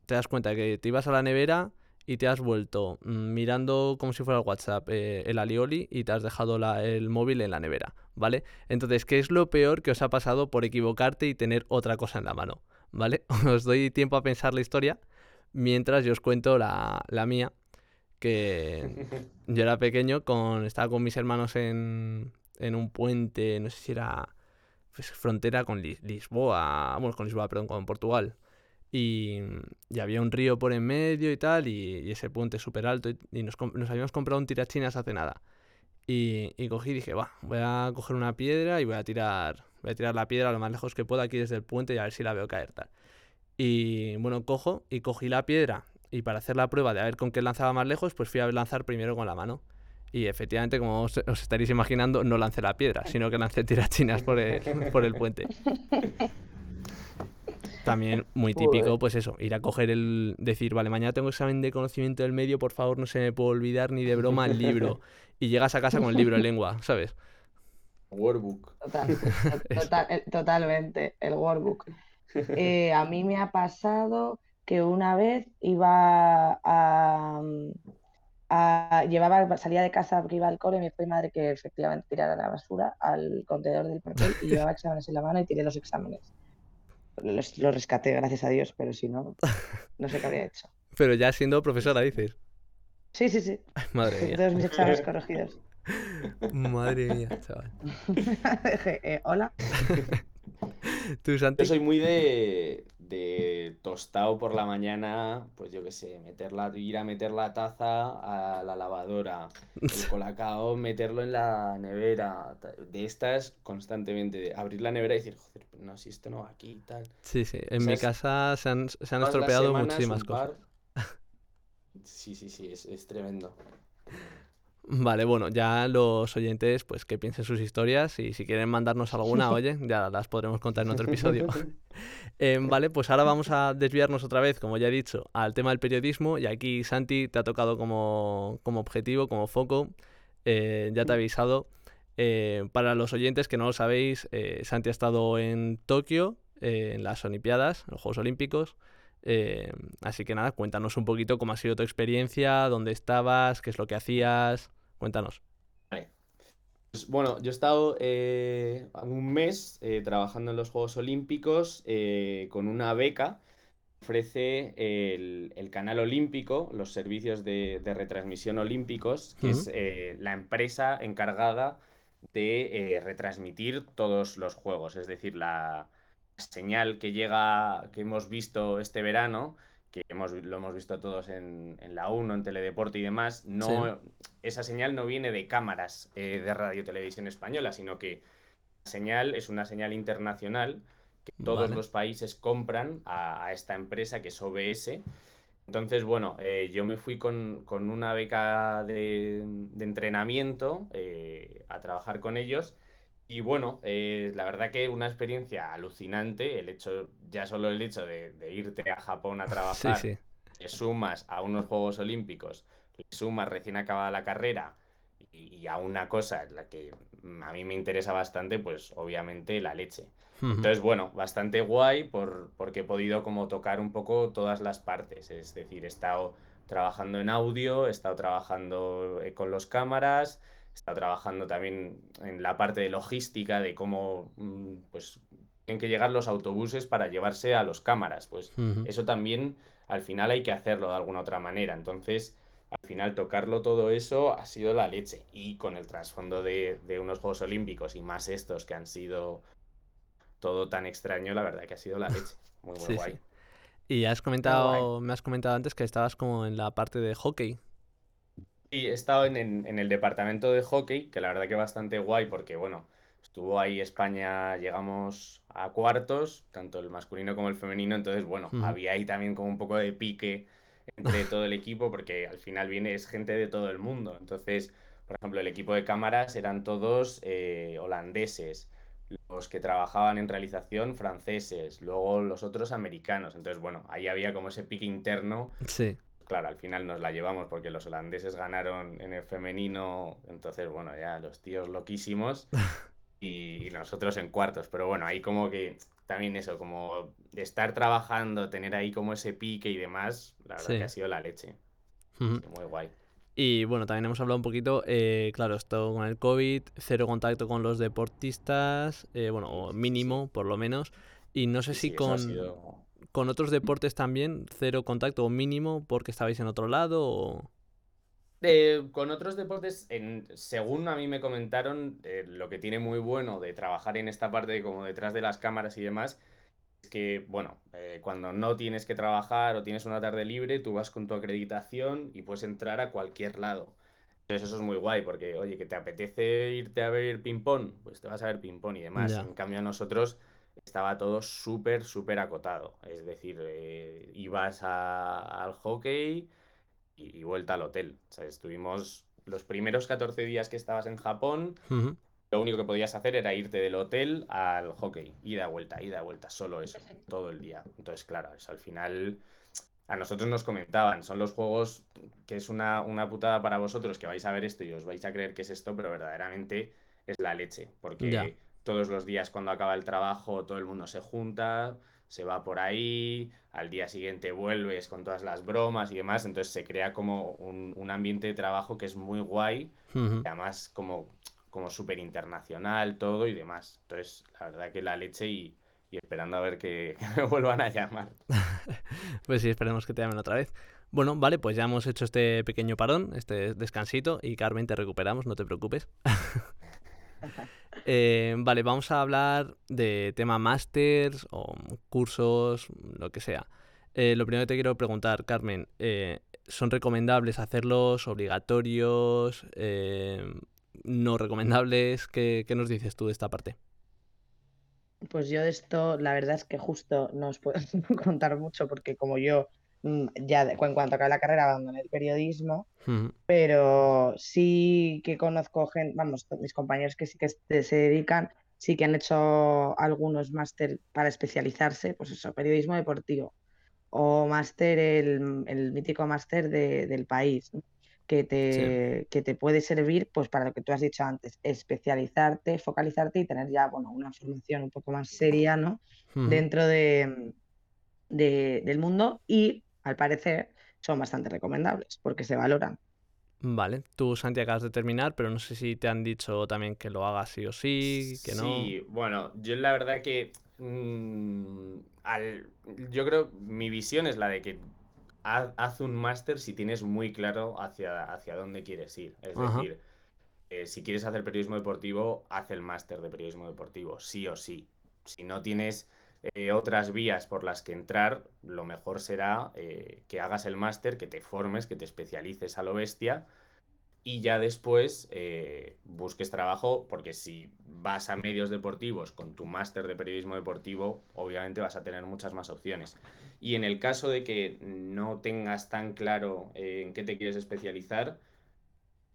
te das cuenta que te ibas a la nevera y te has vuelto mm, mirando como si fuera el WhatsApp eh, el alioli y te has dejado el móvil en la nevera, ¿vale? Entonces, ¿qué es lo peor que os ha pasado por equivocarte y tener otra cosa en la mano? ¿Vale? Os doy tiempo a pensar la historia mientras yo os cuento la, la mía, que yo era pequeño, con, estaba con mis hermanos en, en un puente, no sé si era pues, frontera con Lis- Lisboa, bueno, con Lisboa, perdón, con Portugal. Y, y había un río por en medio y tal, y, y ese puente súper alto, y, y nos, nos habíamos comprado un tirachinas hace nada. Y, y cogí y dije, va, voy a coger una piedra y voy a tirar, voy a tirar la piedra lo más lejos que pueda aquí desde el puente y a ver si la veo caer tal. Y bueno, cojo y cogí la piedra y para hacer la prueba de a ver con qué lanzaba más lejos, pues fui a lanzar primero con la mano. Y efectivamente, como os, os estaréis imaginando, no lancé la piedra, sino que lancé tirachinas por el, por el puente. También muy típico, pues eso, ir a coger el. decir, vale, mañana tengo examen de conocimiento del medio, por favor, no se me puede olvidar ni de broma el libro. Y llegas a casa con el libro de lengua, ¿sabes? Workbook. Total, to- total- totalmente, el workbook. Eh, a mí me ha pasado que una vez iba a, a- llevaba, salía de casa porque iba al cole y me fue mi madre que efectivamente tirara la basura al contenedor del papel y llevaba exámenes en la mano y tiré los exámenes. Los, los rescaté, gracias a Dios, pero si no, no sé qué habría hecho. Pero ya siendo profesora, dices. Sí, sí, sí, Madre mía. todos mis exámenes corregidos. Madre mía, chaval. Dije, eh, hola. ¿Tú, Santi? Yo soy muy de, de tostado por la mañana, pues yo qué sé, meterla, ir a meter la taza a la lavadora, el colacao, meterlo en la nevera, de estas constantemente, de abrir la nevera y decir, joder, no, si esto no va aquí y tal. Sí, sí. En mi casa se han, se han estropeado muchísimas cosas. Sí, sí, sí, es, es tremendo. Vale, bueno, ya los oyentes, pues que piensen sus historias y si quieren mandarnos alguna, oye, ya las podremos contar en otro episodio. Em, vale, pues ahora vamos a desviarnos otra vez, como ya he dicho, al tema del periodismo y aquí Santi te ha tocado como, como objetivo, como foco, eh, ya te he avisado. Eh, para los oyentes que no lo sabéis, eh, Santi ha estado en Tokio, eh, en las Olimpiadas, en los Juegos Olímpicos. Eh, así que nada, cuéntanos un poquito cómo ha sido tu experiencia, dónde estabas, qué es lo que hacías. Cuéntanos. Pues, bueno, yo he estado eh, un mes eh, trabajando en los Juegos Olímpicos eh, con una beca que ofrece el, el Canal Olímpico, los servicios de, de retransmisión olímpicos, que es eh, la empresa encargada de eh, retransmitir todos los juegos, es decir, la señal que llega, que hemos visto este verano, que hemos, lo hemos visto todos en, en la 1, en Teledeporte y demás, no, esa señal no viene de cámaras eh, de Radio Televisión Española, sino que la señal es una señal internacional que todos Vale. los países compran a, a esta empresa que es OBS. Entonces, bueno, eh, yo me fui con, con una beca de, de entrenamiento eh, a trabajar con ellos. Y bueno, eh, la verdad que una experiencia alucinante, el hecho, ya solo el hecho de, de irte a Japón a trabajar, sí. le sumas a unos Juegos Olímpicos, le sumas recién acabada la carrera y, y a una cosa en la que a mí me interesa bastante, pues obviamente la leche. Entonces, bueno, bastante guay por, porque he podido como tocar un poco todas las partes. Es decir, he estado trabajando en audio, he estado trabajando eh, con los cámaras, estado trabajando también en la parte de logística, de cómo mm, pues tienen que llegar los autobuses para llevarse a los cámaras. Pues eso también al final hay que hacerlo de alguna otra manera. Entonces, al final tocarlo todo eso ha sido la leche. Y con el trasfondo de, de unos Juegos Olímpicos y más estos que han sido todo tan extraño, la verdad que ha sido la leche. Muy, muy Sí, guay. sí. Y has comentado, me has comentado antes que estabas como en la parte de hockey. Y he estado en, en- en el departamento de hockey, que la verdad que bastante guay, porque bueno, estuvo ahí España, llegamos a cuartos, tanto el masculino como el femenino, entonces bueno, Ujú. había ahí también como un poco de pique entre todo el equipo, porque al final viene es gente de todo el mundo. Entonces, por ejemplo, el equipo de cámaras eran todos eh, holandeses, los que trabajaban en realización franceses, luego los otros americanos. Entonces, bueno, ahí había como ese pique interno Sí. Claro, al final nos la llevamos porque los holandeses ganaron en el femenino, entonces, bueno, ya los tíos loquísimos y nosotros en cuartos, pero bueno, ahí como que también eso, como de estar trabajando, tener ahí como ese pique y demás, la verdad que ha sido la leche. Muy guay. Y bueno, también hemos hablado un poquito, eh, claro, esto con el COVID, cero contacto con los deportistas, eh, bueno, mínimo por lo menos. Y no sé si con, con otros deportes también, cero contacto o mínimo porque estabais en otro lado o... Eh, con otros deportes, en, según a mí me comentaron, lo que tiene muy bueno de trabajar en esta parte como detrás de las cámaras y demás, que, bueno, eh, cuando no tienes que trabajar o tienes una tarde libre, tú vas con tu acreditación y puedes entrar a cualquier lado. Entonces eso es muy guay porque, oye, que te apetece irte a ver ping-pong, pues te vas a ver ping-pong y demás. En cambio a nosotros estaba todo súper, súper acotado. Es decir, eh, ibas al hockey y, vuelta al hotel. O sea, estuvimos los primeros 14 días que estabas en Japón, lo único que podías hacer era irte del hotel al hockey, ida, vuelta, ida, vuelta, solo eso, todo el día. Entonces, claro, eso al final a nosotros nos comentaban, son los juegos que es una, una putada para vosotros que vais a ver esto y os vais a creer que es esto, pero verdaderamente es la leche, porque todos los días cuando acaba el trabajo todo el mundo se junta, se va por ahí, al día siguiente vuelves con todas las bromas y demás, entonces se crea como un, ambiente de trabajo que es muy guay, y además como como súper internacional, todo y demás. Entonces, la verdad que la leche y, esperando a ver que, me vuelvan a llamar. pues sí, esperemos que te llamen otra vez. Bueno, vale, pues ya hemos hecho este pequeño parón, este descansito, y Carmen, te recuperamos, no te preocupes. Eh, vale, vamos a hablar de tema másters o cursos, lo que sea. Eh, lo primero que te quiero preguntar, Carmen, eh, ¿son recomendables hacerlos, obligatorios? no recomendables. ¿Qué, nos dices tú de esta parte? Pues yo de esto, la verdad es que justo no os puedo contar mucho porque como yo ya en cuanto acabé la carrera abandoné el periodismo, pero sí que conozco gente, vamos, mis compañeros que sí que se dedican, sí que han hecho algunos máster para especializarse, pues eso, periodismo deportivo o máster, el, el mítico máster de, del país que te, que te puede servir pues para lo que tú has dicho antes, especializarte, focalizarte y tener ya bueno, una formación un poco más seria ¿no? dentro de, del mundo y al parecer son bastante recomendables porque se valoran. Vale, tú Santi acabas de terminar, pero no sé si te han dicho también que lo hagas sí o sí, que no. Sí, bueno, yo la verdad que mm, al, yo creo mi visión es la de que haz, un máster si tienes muy claro hacia, hacia dónde quieres ir. Es decir, eh, si quieres hacer periodismo deportivo, haz el máster de periodismo deportivo, sí o sí. Si no tienes eh, otras vías por las que entrar, lo mejor será eh, que hagas el máster, que te formes, que te especialices a lo bestia y ya después busques trabajo, porque si vas a medios deportivos con tu máster de periodismo deportivo, obviamente vas a tener muchas más opciones. Y en el caso de que no tengas tan claro eh, en qué te quieres especializar,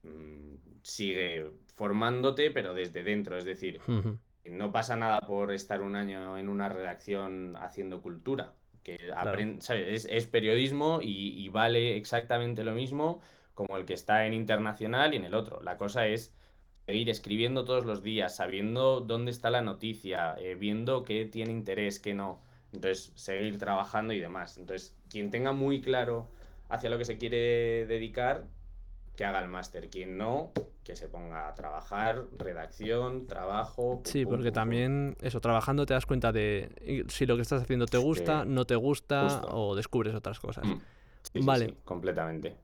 mm, sigue formándote, pero desde dentro. Es decir, no pasa nada por estar un año en una redacción haciendo cultura. Que Es, periodismo y, vale exactamente lo mismo como el que está en internacional y en el otro. La cosa es seguir escribiendo todos los días, sabiendo dónde está la noticia, eh, viendo qué tiene interés, qué no. Entonces, seguir trabajando y demás. Entonces, quien tenga muy claro hacia lo que se quiere dedicar, que haga el máster. Quien no, que se ponga a trabajar, redacción, trabajo. Sí, porque también eso, trabajando te das cuenta de si lo que estás haciendo te gusta, no te gusta o descubres otras cosas. Mm. vale. completamente.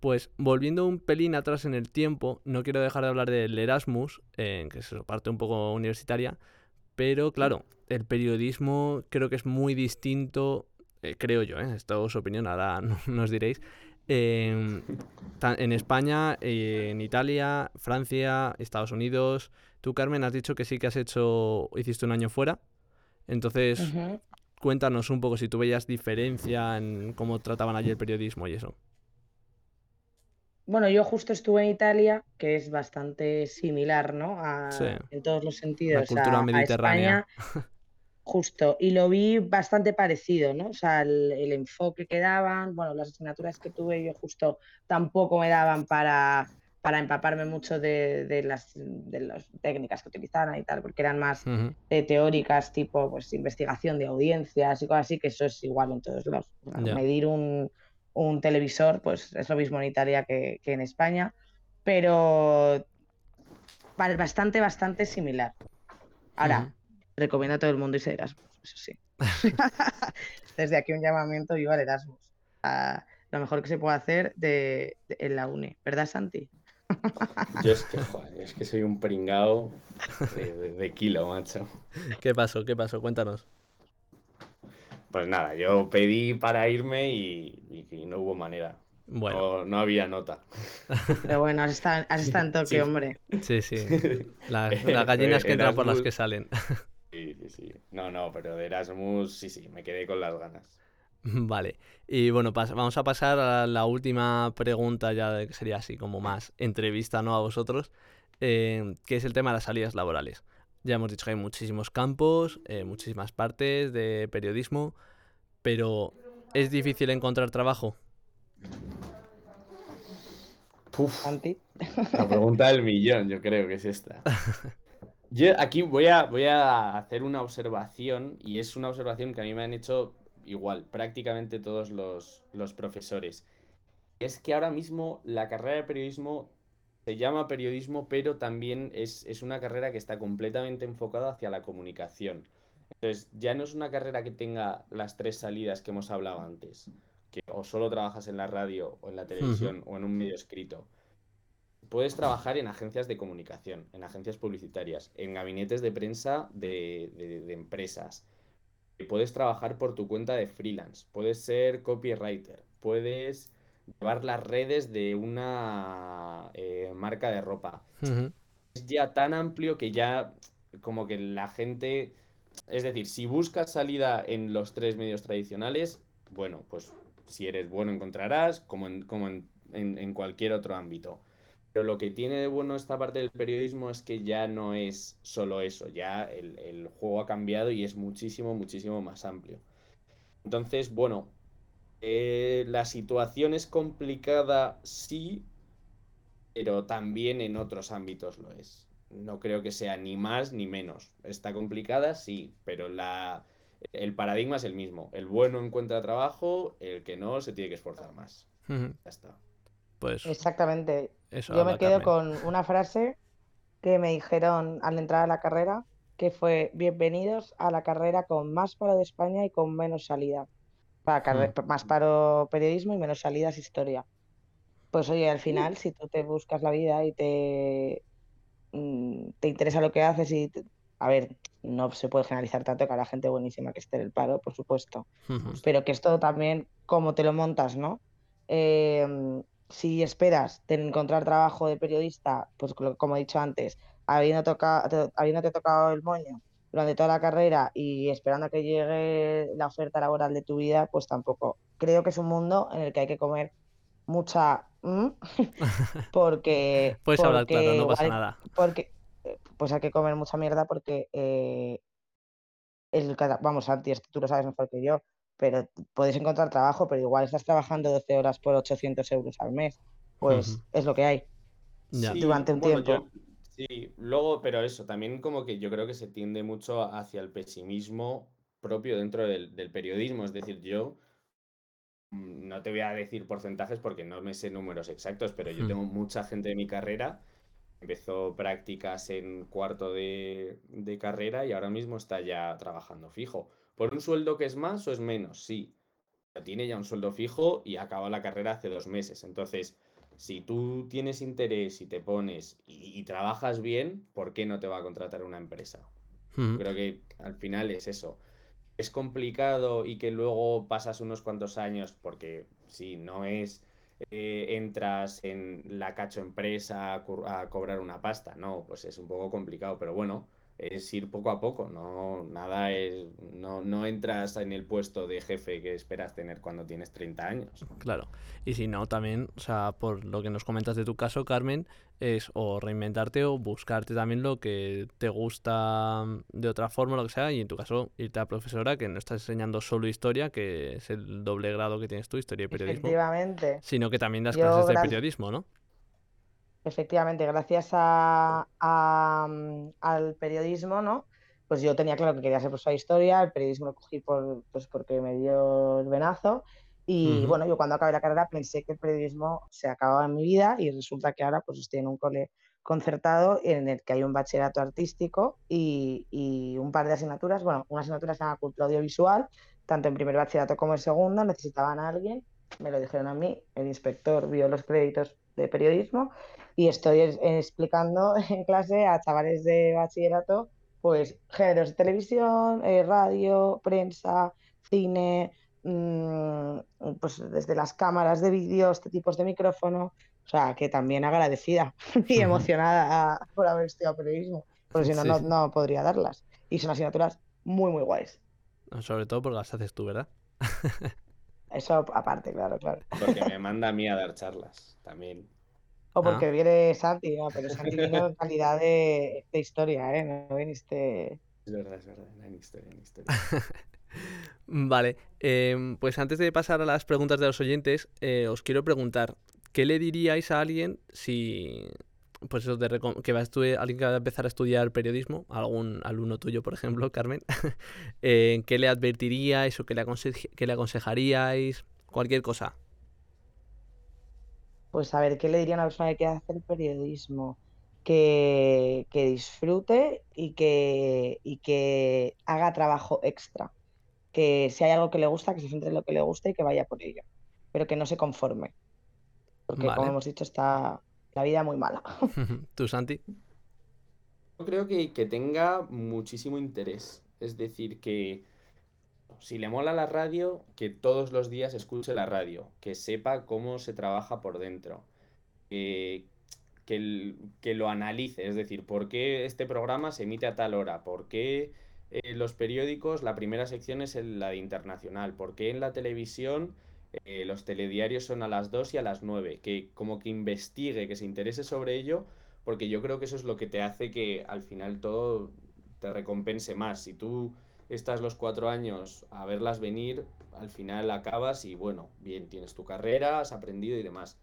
Pues volviendo un pelín atrás en el tiempo, no quiero dejar de hablar del Erasmus, que es parte un poco universitaria, pero claro, el periodismo creo que es muy distinto, eh, creo yo, ¿eh? esto es opinión, ahora nos diréis, en España, en Italia, Francia, Estados Unidos. Tú, Carmen, has dicho que sí que has hecho, hiciste un año fuera. Entonces, cuéntanos un poco si tú veías diferencia en cómo trataban allí el periodismo y eso. Bueno, yo justo estuve en Italia, que es bastante similar, ¿no? En todos los sentidos. La cultura mediterránea. Justo, y lo vi bastante parecido, ¿no? O sea, el, el, enfoque que daban, bueno, las asignaturas que tuve yo justo tampoco me daban para, para empaparme mucho de, de, las, de las técnicas que utilizaban y tal, porque eran más uh -huh. eh, teóricas, tipo pues investigación de audiencias y cosas así, que eso es igual en todos. Yeah. Medir un, un, televisor, pues es lo mismo en Italia que, que en España, pero bastante, bastante similar. Ahora, uh -huh recomiendo a todo el mundo irse de Erasmus, eso sí. Desde aquí un llamamiento viva el Erasmus. A lo mejor que se puede hacer de, de, en la uni, ¿verdad, Santi? Yo es que, joder, es que soy un pringao de, de, de, kilo, macho. ¿Qué pasó? ¿Qué pasó? Cuéntanos. Pues nada, yo pedí para irme y, y, y no hubo manera. Bueno. No, no, había nota. Pero bueno, has estado, has estado en toque, sí. hombre. Sí, sí. Las, las gallinas que entran por las que salen. Sí, sí, sí. No, no, pero de Erasmus sí, sí, me quedé con las ganas. Vale. Y bueno, vamos a pasar a la última pregunta ya que sería así como más entrevista, ¿no? A vosotros, eh, que es el tema de las salidas laborales. Ya hemos dicho que hay muchísimos campos, eh, muchísimas partes de periodismo, pero ¿es difícil encontrar trabajo? Uf, la pregunta del millón, yo creo que es esta. Yo aquí voy a, voy a hacer una observación y es una observación que a mí me han hecho igual prácticamente todos los, los profesores. Es que ahora mismo la carrera de periodismo se llama periodismo, pero también es, es una carrera que está completamente enfocada hacia la comunicación. Entonces, ya no es una carrera que tenga las tres salidas que hemos hablado antes, que o solo trabajas en la radio o en la televisión uh -huh. o en un medio escrito puedes trabajar en agencias de comunicación, en agencias publicitarias, en gabinetes de prensa de, de, de, empresas. Puedes trabajar por tu cuenta de freelance, puedes ser copywriter, puedes llevar las redes de una eh, marca de ropa. Uh -huh. Es ya tan amplio que ya como que la gente... Es decir, si buscas salida en los tres medios tradicionales, bueno, pues si eres bueno encontrarás, como en, como en, en, en cualquier otro ámbito. Pero lo que tiene de bueno esta parte del periodismo es que ya no es solo eso, ya el, el, juego ha cambiado y es muchísimo, muchísimo más amplio. Entonces, bueno, eh, la situación es complicada, sí, pero también en otros ámbitos lo es. No creo que sea ni más ni menos. Está complicada, sí, pero la, el paradigma es el mismo. El bueno encuentra trabajo, el que no se tiene que esforzar más. Uh -huh. Ya está. Pues... Exactamente. Eso Yo me quedo con una frase que me dijeron al entrar a la carrera, que fue bienvenidos a la carrera con más paro de España y con menos salida. Para mm. Más paro periodismo y menos salidas historia. Pues oye, al final, si tú te buscas la vida y te, mm, te interesa lo que haces y... Te... a ver, no se puede generalizar tanto que a la gente buenísima que esté en el paro, por supuesto. Pero que es todo también como te lo montas, ¿no? Eh, si esperas de encontrar trabajo de periodista, pues como he dicho antes, habiendo tocado, habiéndote tocado el moño durante toda la carrera y esperando a que llegue la oferta laboral de tu vida, pues tampoco. Creo que es un mundo en el que hay que comer mucha porque puedes porque, hablar claro, no pasa hay, nada. Porque pues hay que comer mucha mierda porque eh, el, vamos, Santi, tú lo sabes mejor que yo, pero puedes encontrar trabajo, pero igual estás trabajando 12 horas por 800 euros al mes. Pues uh -huh. es lo que hay sí, durante un bueno, tiempo. Yo, sí, luego, pero eso, también como que yo creo que se tiende mucho hacia el pesimismo propio dentro del, del periodismo. Es decir, yo mm, no te voy a decir porcentajes porque no me sé números exactos, pero yo tengo mucha gente de mi carrera. Empezó prácticas en cuarto de, de carrera y ahora mismo está ya trabajando fijo. ¿Por un sueldo que es más o es menos? Sí. Pero tiene ya un sueldo fijo y acaba la carrera hace dos meses. Entonces, si tú tienes interés y te pones y, y trabajas bien, ¿por qué no te va a contratar una empresa? Mm. Creo que al final es eso. Es complicado y que luego pasas unos cuantos años, porque si no es eh, entras en la cacho empresa a, a, cobrar una pasta, no, pues es un poco complicado, pero bueno, es ir poco a poco, no, nada es, no, no entras en el puesto de jefe que esperas tener cuando tienes 30 años. Claro, y si no, también, o sea, por lo que nos comentas de tu caso, Carmen, es o reinventarte o buscarte también lo que te gusta de otra forma, lo que sea, y en tu caso irte a profesora, que no estás enseñando solo historia, que es el doble grado que tienes tú, historia y periodismo, Efectivamente. sino que también das Yo, clases de periodismo, ¿no? Efectivamente, gracias a, a, mm, al periodismo, ¿no? Pues yo tenía claro que quería ser profesora de historia, el periodismo lo cogí por, pues porque me dio el venazo y Ujú. bueno, yo cuando acabé la carrera pensé que el periodismo se acababa en mi vida y resulta que ahora pues estoy en un cole concertado en el que hay un bachillerato artístico y, y un par de asignaturas, bueno, una asignatura se llama cultura audiovisual, tanto en primer bachillerato como en segundo necesitaban a alguien, me lo dijeron a mí, el inspector vio los créditos de periodismo y estoy es- explicando en clase a chavales de bachillerato, pues géneros de televisión, eh, radio, prensa, cine, mm, pues desde las cámaras de vídeo, este tipos de micrófono, o sea, que también agradecida y emocionada por haber estudiado periodismo, porque si no, Sí, no, no podría darlas. Y son asignaturas muy, muy guays. Sobre todo porque las haces tú, ¿verdad? Eso aparte, claro, claro. Porque me manda a mí a dar charlas también. O Ah. porque viene Santi, no, pero Santi vino en calidad de, de historia, ¿eh? No viniste... Es verdad, es verdad, en historia, en historia. Vale, em, pues antes de pasar a las preguntas de los oyentes, eh, os quiero preguntar, ¿qué le diríais a alguien si, pues eso, de recom- que va a estudiar, alguien que va a empezar a estudiar periodismo, algún alumno tuyo, por ejemplo, Carmen, eh, ¿qué le advertiríais o qué le, aconse- qué le aconsejaríais? Cualquier cosa. Pues a ver, ¿qué le diría a una persona que quiere hacer periodismo? Que, que disfrute y que, y que haga trabajo extra. Que si hay algo que le gusta, que se centre en lo que le gusta y que vaya por ello. Pero que no se conforme. Porque como hemos dicho, está la vida muy mala. ¿Tú, Santi? Yo creo que, que tenga muchísimo interés. Es decir, que si le mola la radio, que todos los días escuche la radio, que sepa cómo se trabaja por dentro, que, que, lo analice, es decir, por qué este programa se emite a tal hora, por qué eh, los periódicos, la primera sección es la de internacional, por qué en la televisión eh, los telediarios son a las 2 y a las 9, que como que investigue, que se interese sobre ello, porque yo creo que eso es lo que te hace que al final todo te recompense más. Si tú estás los cuatro años a verlas venir, al final acabas y bueno, bien, tienes tu carrera, has aprendido y demás.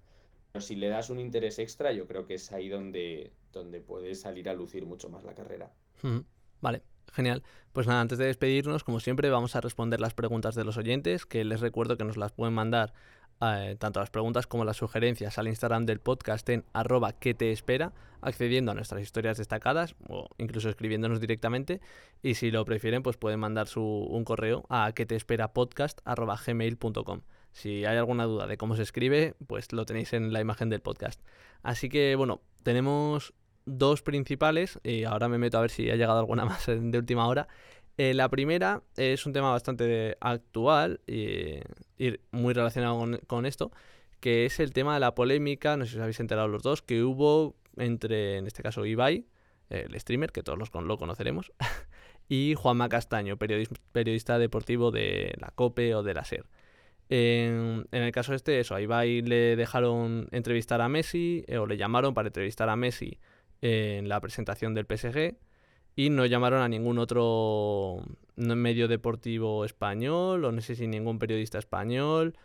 Pero si le das un interés extra, yo creo que es ahí donde, donde puedes salir a lucir mucho más la carrera. Ujú. Vale, genial. Pues nada, antes de despedirnos, como siempre, vamos a responder las preguntas de los oyentes, que les recuerdo que nos las pueden mandar eh, tanto las preguntas como las sugerencias al Instagram del podcast en arroba que te espera, accediendo a nuestras historias destacadas o incluso escribiéndonos directamente. Y si lo prefieren, pues pueden mandar su, un correo a que te espera podcast arroba. Si hay alguna duda de cómo se escribe, pues lo tenéis en la imagen del podcast. Así que bueno, tenemos dos principales y ahora me meto a ver si ha llegado alguna más de última hora. Eh, la primera es un tema bastante actual y, muy relacionado con, esto, que es el tema de la polémica, no sé si os habéis enterado los dos, que hubo entre, en este caso, Ibai, el streamer, que todos los con- lo conoceremos, y Juanma Castaño, periodis- periodista deportivo de la COPE o de la SER. En, en el caso este, eso, a Ibai le dejaron entrevistar a Messi, eh, o le llamaron para entrevistar a Messi en la presentación del PSG, y no llamaron a ningún otro no- medio deportivo español, o no sé si ningún periodista español.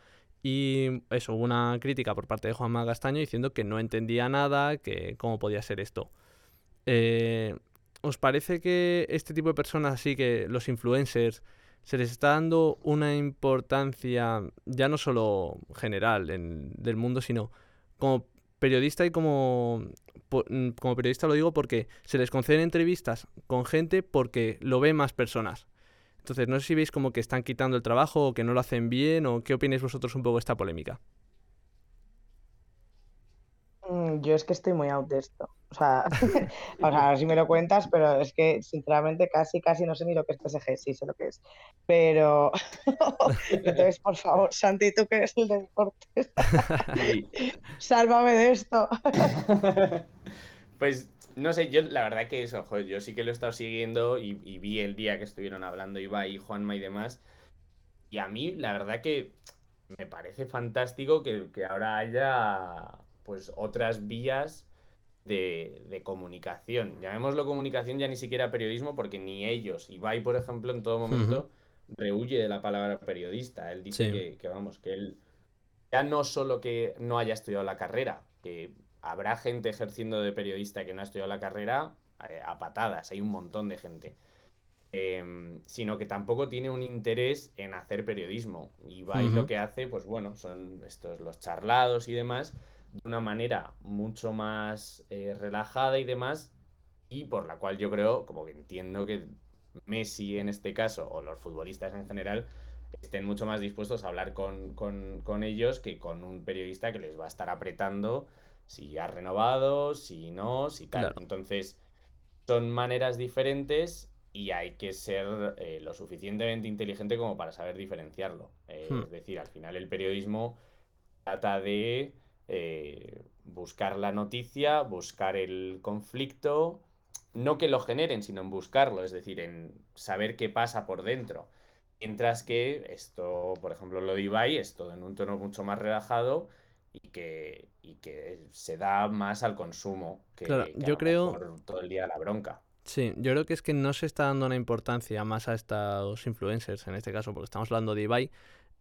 Y eso, hubo una crítica por parte de Juanma Castaño diciendo que no entendía nada, que cómo podía ser esto. Eh, ¿Os parece que este tipo de personas, así que los influencers, se les está dando una importancia ya no solo general en- del mundo, sino como periodista y como, mm, como periodista lo digo porque se les conceden entrevistas con gente porque lo ven más personas. Entonces, no sé si veis como que están quitando el trabajo o que no lo hacen bien o qué opináis vosotros un poco de esta polémica. Mm, Yo es que estoy muy out de esto. O sea, o sea, ahora sí me lo cuentas, pero es que sinceramente casi, casi no sé ni lo que es PSG, sí sé lo que es. Pero entonces, por favor, Santi, tú que eres el de deportes, Y- sálvame de esto. Pues no sé, yo la verdad que eso, joder, yo sí que lo he estado siguiendo y, vi el día que estuvieron hablando Ibai y Juanma y demás. Y a mí, la verdad que me parece fantástico que, ahora haya pues otras vías de, comunicación. Llamémoslo comunicación ya ni siquiera periodismo, porque ni ellos, Ibai, por ejemplo, en todo momento rehuye de la palabra periodista. Él dice que, que, vamos, que él ya no solo que no haya estudiado la carrera, que habrá gente ejerciendo de periodista que no ha estudiado la carrera eh, a patadas, hay un montón de gente. Em, sino que tampoco tiene un interés en hacer periodismo. Y vais lo que hace, pues bueno, son estos los charlados y demás, de una manera mucho más eh, relajada y demás, y por la cual yo creo, como que entiendo que Messi en este caso, o los futbolistas en general, estén mucho más dispuestos a hablar con, con ellos que con un periodista que les va a estar apretando si ha renovado, si no, si tal. Entonces, son maneras diferentes y hay que ser eh, lo suficientemente inteligente como para saber diferenciarlo. Eh, hmm. Es decir, al final el periodismo trata de eh, buscar la noticia, buscar el conflicto, no que lo generen, sino en buscarlo, es decir, en saber qué pasa por dentro. Mientras que esto, por ejemplo, lo de Ibai, es todo en un tono mucho más relajado y que, y que se da más al consumo que, claro, yo creo todo el día la bronca. Sí, yo creo que es que no se está dando una importancia más a estos influencers, en este caso, porque estamos hablando de Ibai,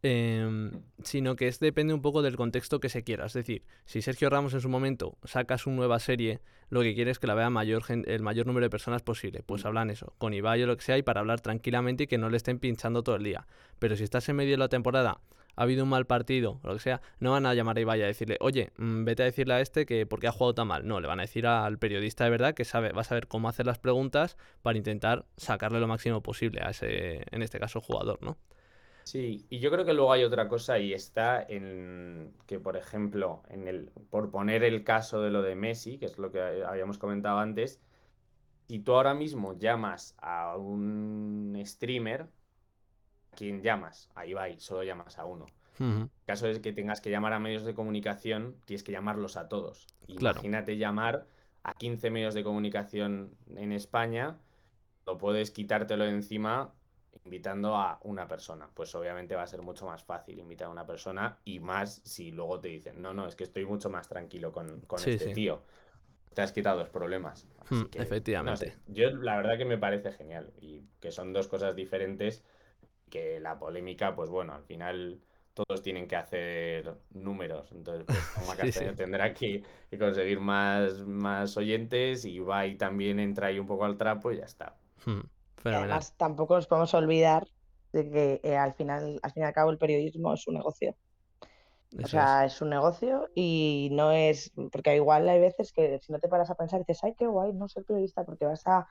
mm. sino que es depende un poco del contexto que se quiera. Es decir, si Sergio Ramos en su momento saca su nueva serie, lo que quiere es que la vea mayor el mayor número de personas posible. Pues mm. hablan eso, con Ibai o lo que sea, y para hablar tranquilamente y que no le estén pinchando todo el día. Pero si estás en medio de la temporada ha habido un mal partido, o lo que sea, no van a llamar a Ibai a decirle, oye, mm, vete a decirle a este que porque ha jugado tan mal. No, le van a decir al periodista de verdad que sabe, va a saber cómo hacer las preguntas para intentar sacarle lo máximo posible a ese, en este caso, jugador, ¿no? Sí, y yo creo que luego hay otra cosa y está en que, por ejemplo, en el, por poner el caso de lo de Messi, que es lo que habíamos comentado antes, si tú ahora mismo llamas a un streamer, quién llamas? Ahí va, solo llamas a uno. En caso es que tengas que llamar a medios de comunicación, tienes que llamarlos a todos. Imagínate llamar a 15 medios de comunicación en España, lo puedes quitártelo de encima invitando a una persona. Pues obviamente va a ser mucho más fácil invitar a una persona y más si luego te dicen, no, no, es que estoy mucho más tranquilo con, este tío. Te has quitado dos problemas. Hmm, efectivamente. yo la verdad que me parece genial y que son dos cosas diferentes que la polémica, pues bueno, al final todos tienen que hacer números. Entonces, pues, tendrá que, conseguir más, más oyentes y va y también entra ahí un poco al trapo y ya está. Hmm, además, tampoco nos podemos olvidar de que eh, al final, al fin y al cabo, el periodismo es un negocio. o sea, es. un negocio y no es, porque igual hay veces que si no te paras a pensar dices, ay, qué guay no ser periodista porque vas a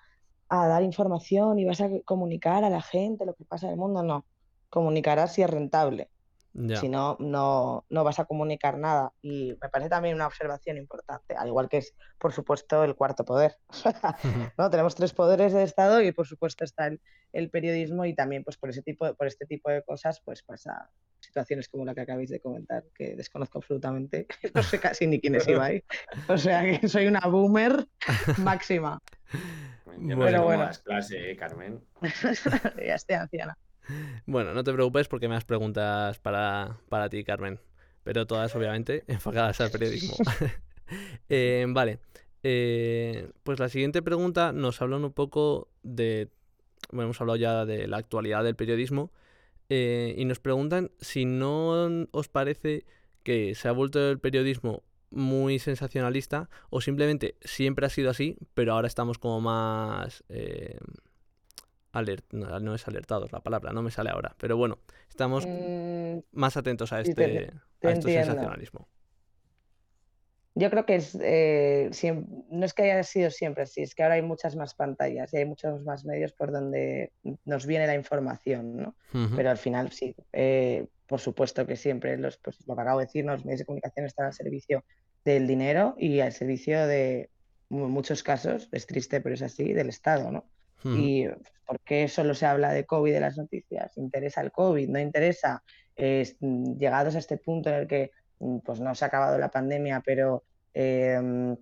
a dar información y vas a comunicar a la gente lo que pasa en el mundo, no. Comunicarás si es rentable. Si no, no, no vas a comunicar nada. Y me parece también una observación importante, al igual que es, por supuesto, el cuarto poder. ¿no? Tenemos tres poderes de Estado y, por supuesto, está el, el, periodismo y también, pues, por, ese tipo, por este tipo de cosas, pues pasa situaciones como la que acabáis de comentar, que desconozco absolutamente. No sé casi ni quién es Ibai. O sea, que soy una boomer máxima. Pero bueno. clase, ¿eh, Carmen. ya estoy anciana. Bueno, no te preocupes porque me das preguntas para, para ti, Carmen. Pero todas, obviamente, enfocadas al periodismo. Eh, vale. Eh, pues la siguiente pregunta nos habla un poco de. Bueno, hemos hablado ya de la actualidad del periodismo. y nos preguntan si no os parece que se ha vuelto el periodismo muy sensacionalista o simplemente siempre ha sido así, pero ahora estamos como más... Eh, alert, no, es alertados la palabra, no me sale ahora, pero bueno, estamos mm, más atentos a este, este sensacionalismo. Yo creo que es, eh, no es que haya sido siempre así, es que ahora hay muchas más pantallas y hay muchos más medios por donde nos viene la información, ¿no? Pero al final sí, eh, por supuesto que siempre los, pues, lo que acabo de decir, los medios de comunicación están al servicio del dinero y al servicio de en muchos casos, es triste pero es así, del Estado, ¿no? Y ¿por qué solo se habla de COVID en las noticias? ¿Interesa el COVID? ¿No interesa? Mm, llegados a este punto en el que mm, pues no se ha acabado la pandemia, pero em,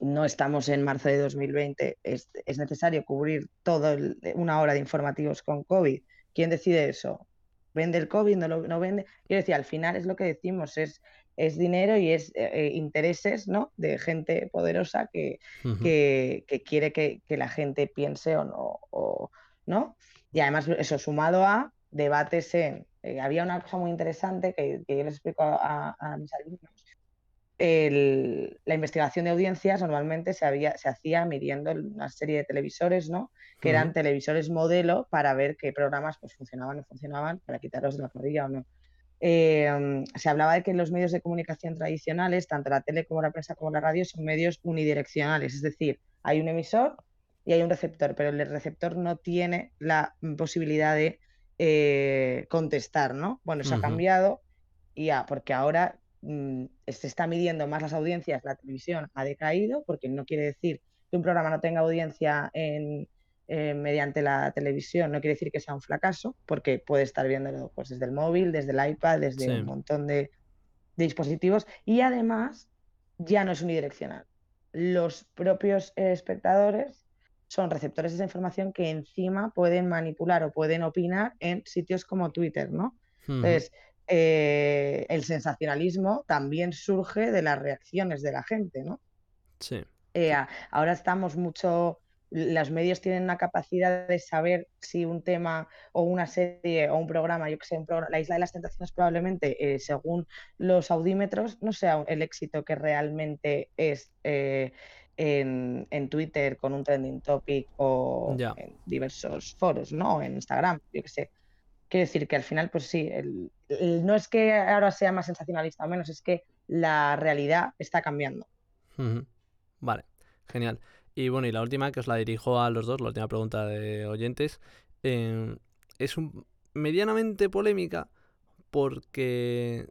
no estamos en marzo de 2020, es, necesario cubrir toda una hora de informativos con COVID. ¿Quién decide eso? ¿Vende el COVID? ¿No, lo, no vende? Quiero decir, al final es lo que decimos, es, es dinero y es eh, eh, intereses ¿no? de gente poderosa que, que, quiere que, la gente piense o no, o, ¿no? Y además eso sumado a debates en... Eh, había una cosa muy interesante que, yo les explico a, a mis alumnos, la investigación de audiencias normalmente se, había, se hacía midiendo una serie de televisores, ¿no? Que eran televisores modelo para ver qué programas pues, funcionaban o funcionaban para quitarlos de la parrilla o no. Em, se hablaba de que los medios de comunicación tradicionales, tanto la tele como la prensa como la radio, son medios unidireccionales, es decir, hay un emisor y hay un receptor, pero el receptor no tiene la posibilidad de eh, contestar, ¿no? Bueno, eso ha cambiado ya, porque ahora Mm, se está midiendo más las audiencias, la televisión ha decaído, porque no quiere decir que un programa no tenga audiencia en, eh, mediante la televisión, no quiere decir que sea un fracaso, porque puede estar viéndolo pues, desde el móvil, desde el iPad, desde un montón de, dispositivos, y además ya no es unidireccional. Los propios espectadores son receptores de esa información que encima pueden manipular o pueden opinar en sitios como Twitter, ¿no? Entonces, eh, el sensacionalismo también surge de las reacciones de la gente, ¿no? Sí. Eh, ahora estamos mucho, los medios tienen una capacidad de saber si un tema o una serie o un programa, yo que sé, La Isla de las Tentaciones probablemente, eh, según los audímetros, no sea el éxito que realmente es en, en, Twitter con un trending topic o en diversos foros, ¿no? En Instagram, yo que sé. Quiero decir que al final, pues sí, no es que ahora sea más sensacionalista o menos, es que la realidad está cambiando. Vale, genial. Y bueno, y la última, que os la dirijo a los dos, la última pregunta de oyentes, em, es medianamente polémica porque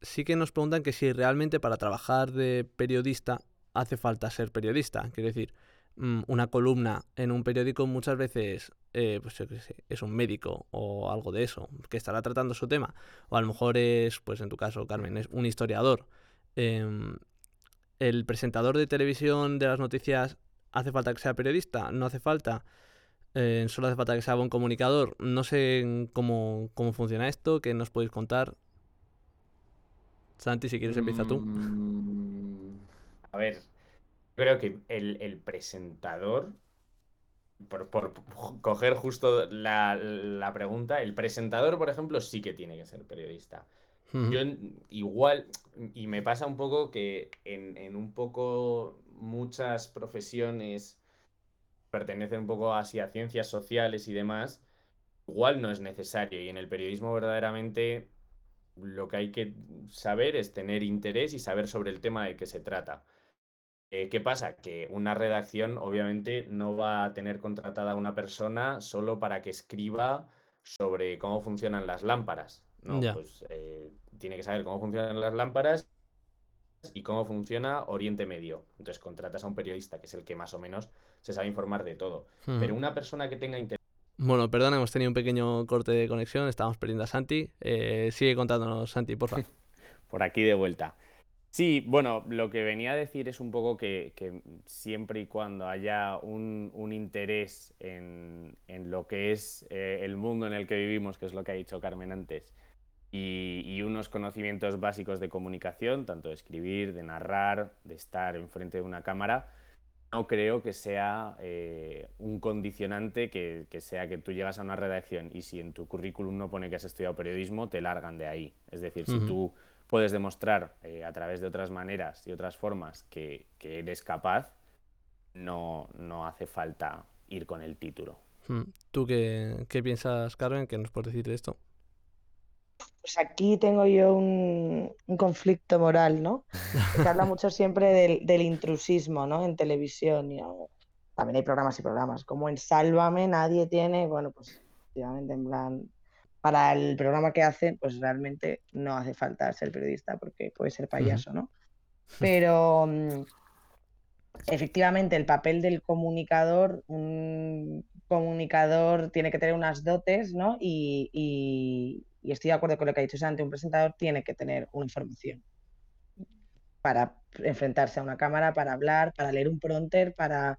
sí que nos preguntan que si realmente para trabajar de periodista hace falta ser periodista. Quiero decir, mm, una columna en un periódico muchas veces eh, pues es un médico o algo de eso, que estará tratando su tema. O a lo mejor es, pues en tu caso, Carmen, es un historiador. Em, el presentador de televisión de las noticias, ¿hace falta que sea periodista? ¿No hace falta? Eh, solo hace falta que sea buen comunicador. No sé cómo, cómo funciona esto, ¿qué nos podéis contar? Santi, si quieres empieza tú. Mm, a ver, creo que el presentador por, coger justo la, pregunta, el presentador, por ejemplo, sí que tiene que ser periodista. Yo igual, y me pasa un poco que en, un poco muchas profesiones pertenecen un poco así a ciencias sociales y demás, igual no es necesario. Y en el periodismo verdaderamente lo que hay que saber es tener interés y saber sobre el tema de qué se trata. Eh, ¿Qué pasa? Que una redacción obviamente no va a tener contratada a una persona solo para que escriba sobre cómo funcionan las lámparas. ¿no? Pues eh, tiene que saber cómo funcionan las lámparas y cómo funciona Oriente Medio. Entonces contratas a un periodista que es el que más o menos se sabe informar de todo. Pero una persona que tenga interés... Bueno, perdón, hemos tenido un pequeño corte de conexión, estamos perdiendo a Santi. Eh, sigue contándonos, Santi, por favor. por aquí de vuelta. Sí, bueno, lo que venía a decir es un poco que, siempre y cuando haya un, interés en, lo que es eh, el mundo en el que vivimos, que es lo que ha dicho Carmen antes, y, unos conocimientos básicos de comunicación, tanto de escribir, de narrar, de estar enfrente de una cámara, no creo que sea eh, un condicionante que, sea que tú llegas a una redacción y si en tu currículum no pone que has estudiado periodismo, te largan de ahí. Es decir, si tú puedes demostrar eh, a través de otras maneras y otras formas que, eres capaz, no, no, hace falta ir con el título. Hmm. ¿Tú qué, piensas, Carmen? ¿Qué nos puedes decir de esto? Pues aquí tengo yo un, conflicto moral, ¿no? Se habla mucho siempre del, intrusismo, ¿no? En televisión. Y, también hay programas y programas. Como en Sálvame nadie tiene, bueno, pues efectivamente en plan para el programa que hacen, pues realmente no hace falta ser periodista porque puede ser payaso, ¿no? Pero mm, efectivamente el papel del comunicador, un comunicador tiene que tener unas dotes, ¿no? Y, estoy de acuerdo con lo que ha dicho Santi, un presentador tiene que tener una información. para enfrentarse a una cámara, para hablar, para leer un pronter, para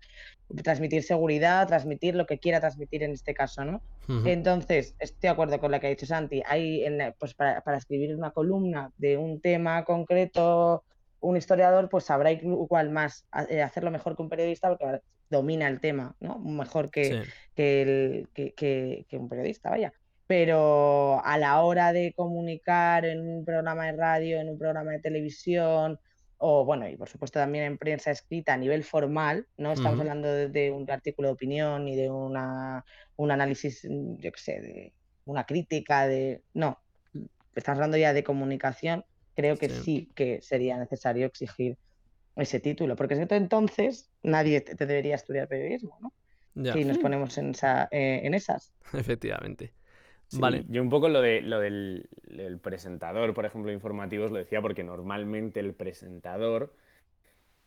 transmitir seguridad, transmitir lo que quiera transmitir en este caso, ¿no? Entonces, estoy de acuerdo con lo que ha dicho Santi. Hay, pues para, escribir una columna de un tema concreto, un historiador, pues sabrá igual más eh, hacerlo mejor que un periodista porque domina el tema, ¿no? Mejor que, que, que, que un periodista, vaya pero a la hora de comunicar en un programa de radio, en un programa de televisión, o bueno, y por supuesto también en prensa escrita a nivel formal, no estamos hablando de, un artículo de opinión ni de una, un análisis, mm, yo qué sé, de una crítica, de... No, estamos hablando ya de comunicación, creo que sí, que sería necesario exigir ese título, porque entonces nadie te, debería estudiar periodismo, ¿no? Si nos ponemos en, esa, eh, en esas. Efectivamente vale. Yo un poco lo, de, lo del, presentador, por ejemplo, informativos, lo decía porque normalmente el presentador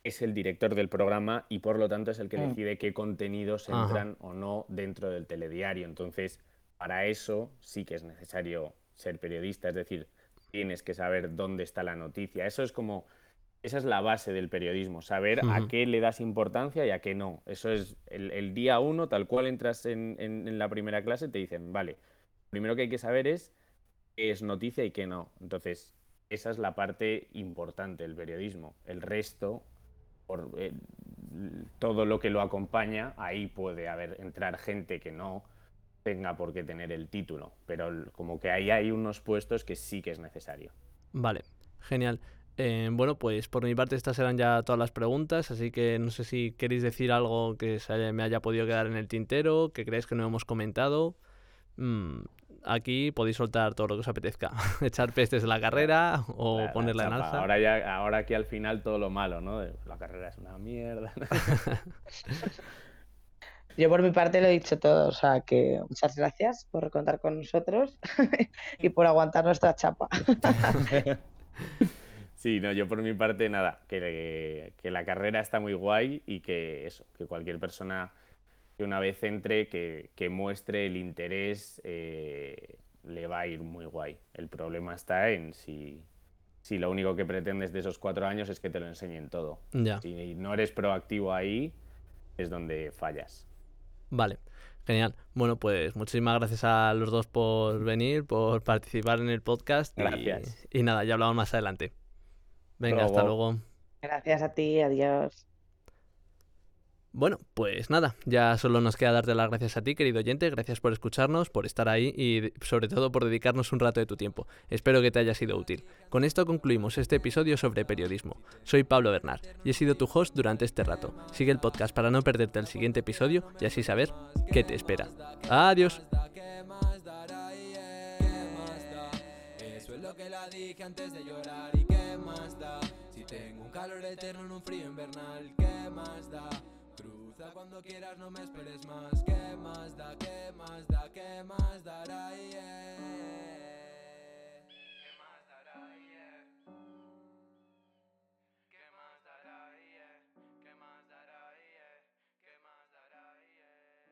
es el director del programa y por lo tanto es el que mm. decide qué contenidos entran o no dentro del telediario. Entonces, para eso sí que es necesario ser periodista, es decir, tienes que saber dónde está la noticia. Eso es como, esa es la base del periodismo, saber a qué le das importancia y a qué no. Eso es el, día uno, tal cual entras en, en la primera clase, te dicen, vale, primero que hay que saber es qué es noticia y qué no. Entonces, esa es la parte importante del periodismo. El resto, por eh, todo lo que lo acompaña, ahí puede haber entrar gente que no tenga por qué tener el título, pero como que ahí hay unos puestos que sí que es necesario. Vale, genial. Eh, bueno, pues por mi parte estas eran ya todas las preguntas, así que no sé si queréis decir algo que se me haya podido quedar en el tintero, que creéis que no hemos comentado. Mm, aquí podéis soltar todo lo que os apetezca. Echar pestes de la carrera o ponerla en alza. Ahora, ya, ahora aquí al final todo lo malo, ¿no? La carrera es una mierda. Yo por mi parte lo he dicho todo, o sea que muchas gracias por contar con nosotros y por aguantar nuestra chapa. Sí, no, yo por mi parte nada, que, que la carrera está muy guay y que eso, que cualquier persona que una vez entre, que, muestre el interés, eh, le va a ir muy guay. El problema está en si, si lo único que pretendes de esos cuatro años es que te lo enseñen todo. Si no eres proactivo ahí, es donde fallas. Vale, genial. Bueno, pues muchísimas gracias a los dos por venir, por participar en el podcast. Gracias. Y, nada, ya hablamos más adelante. Venga, hasta luego. Gracias a ti, adiós. Bueno, pues nada, ya solo nos queda darte las gracias a ti, querido oyente, gracias por escucharnos, por estar ahí y sobre todo por dedicarnos un rato de tu tiempo. Espero que te haya sido útil. Con esto concluimos este episodio sobre periodismo. Soy Pablo Bernard y he sido tu host durante este rato. Sigue el podcast para no perderte el siguiente episodio y así saber qué te espera. Adiós. Cuando quieras no me esperes más. ¿Qué más da? ¿Qué más da? ¿Qué más dará? Yeah.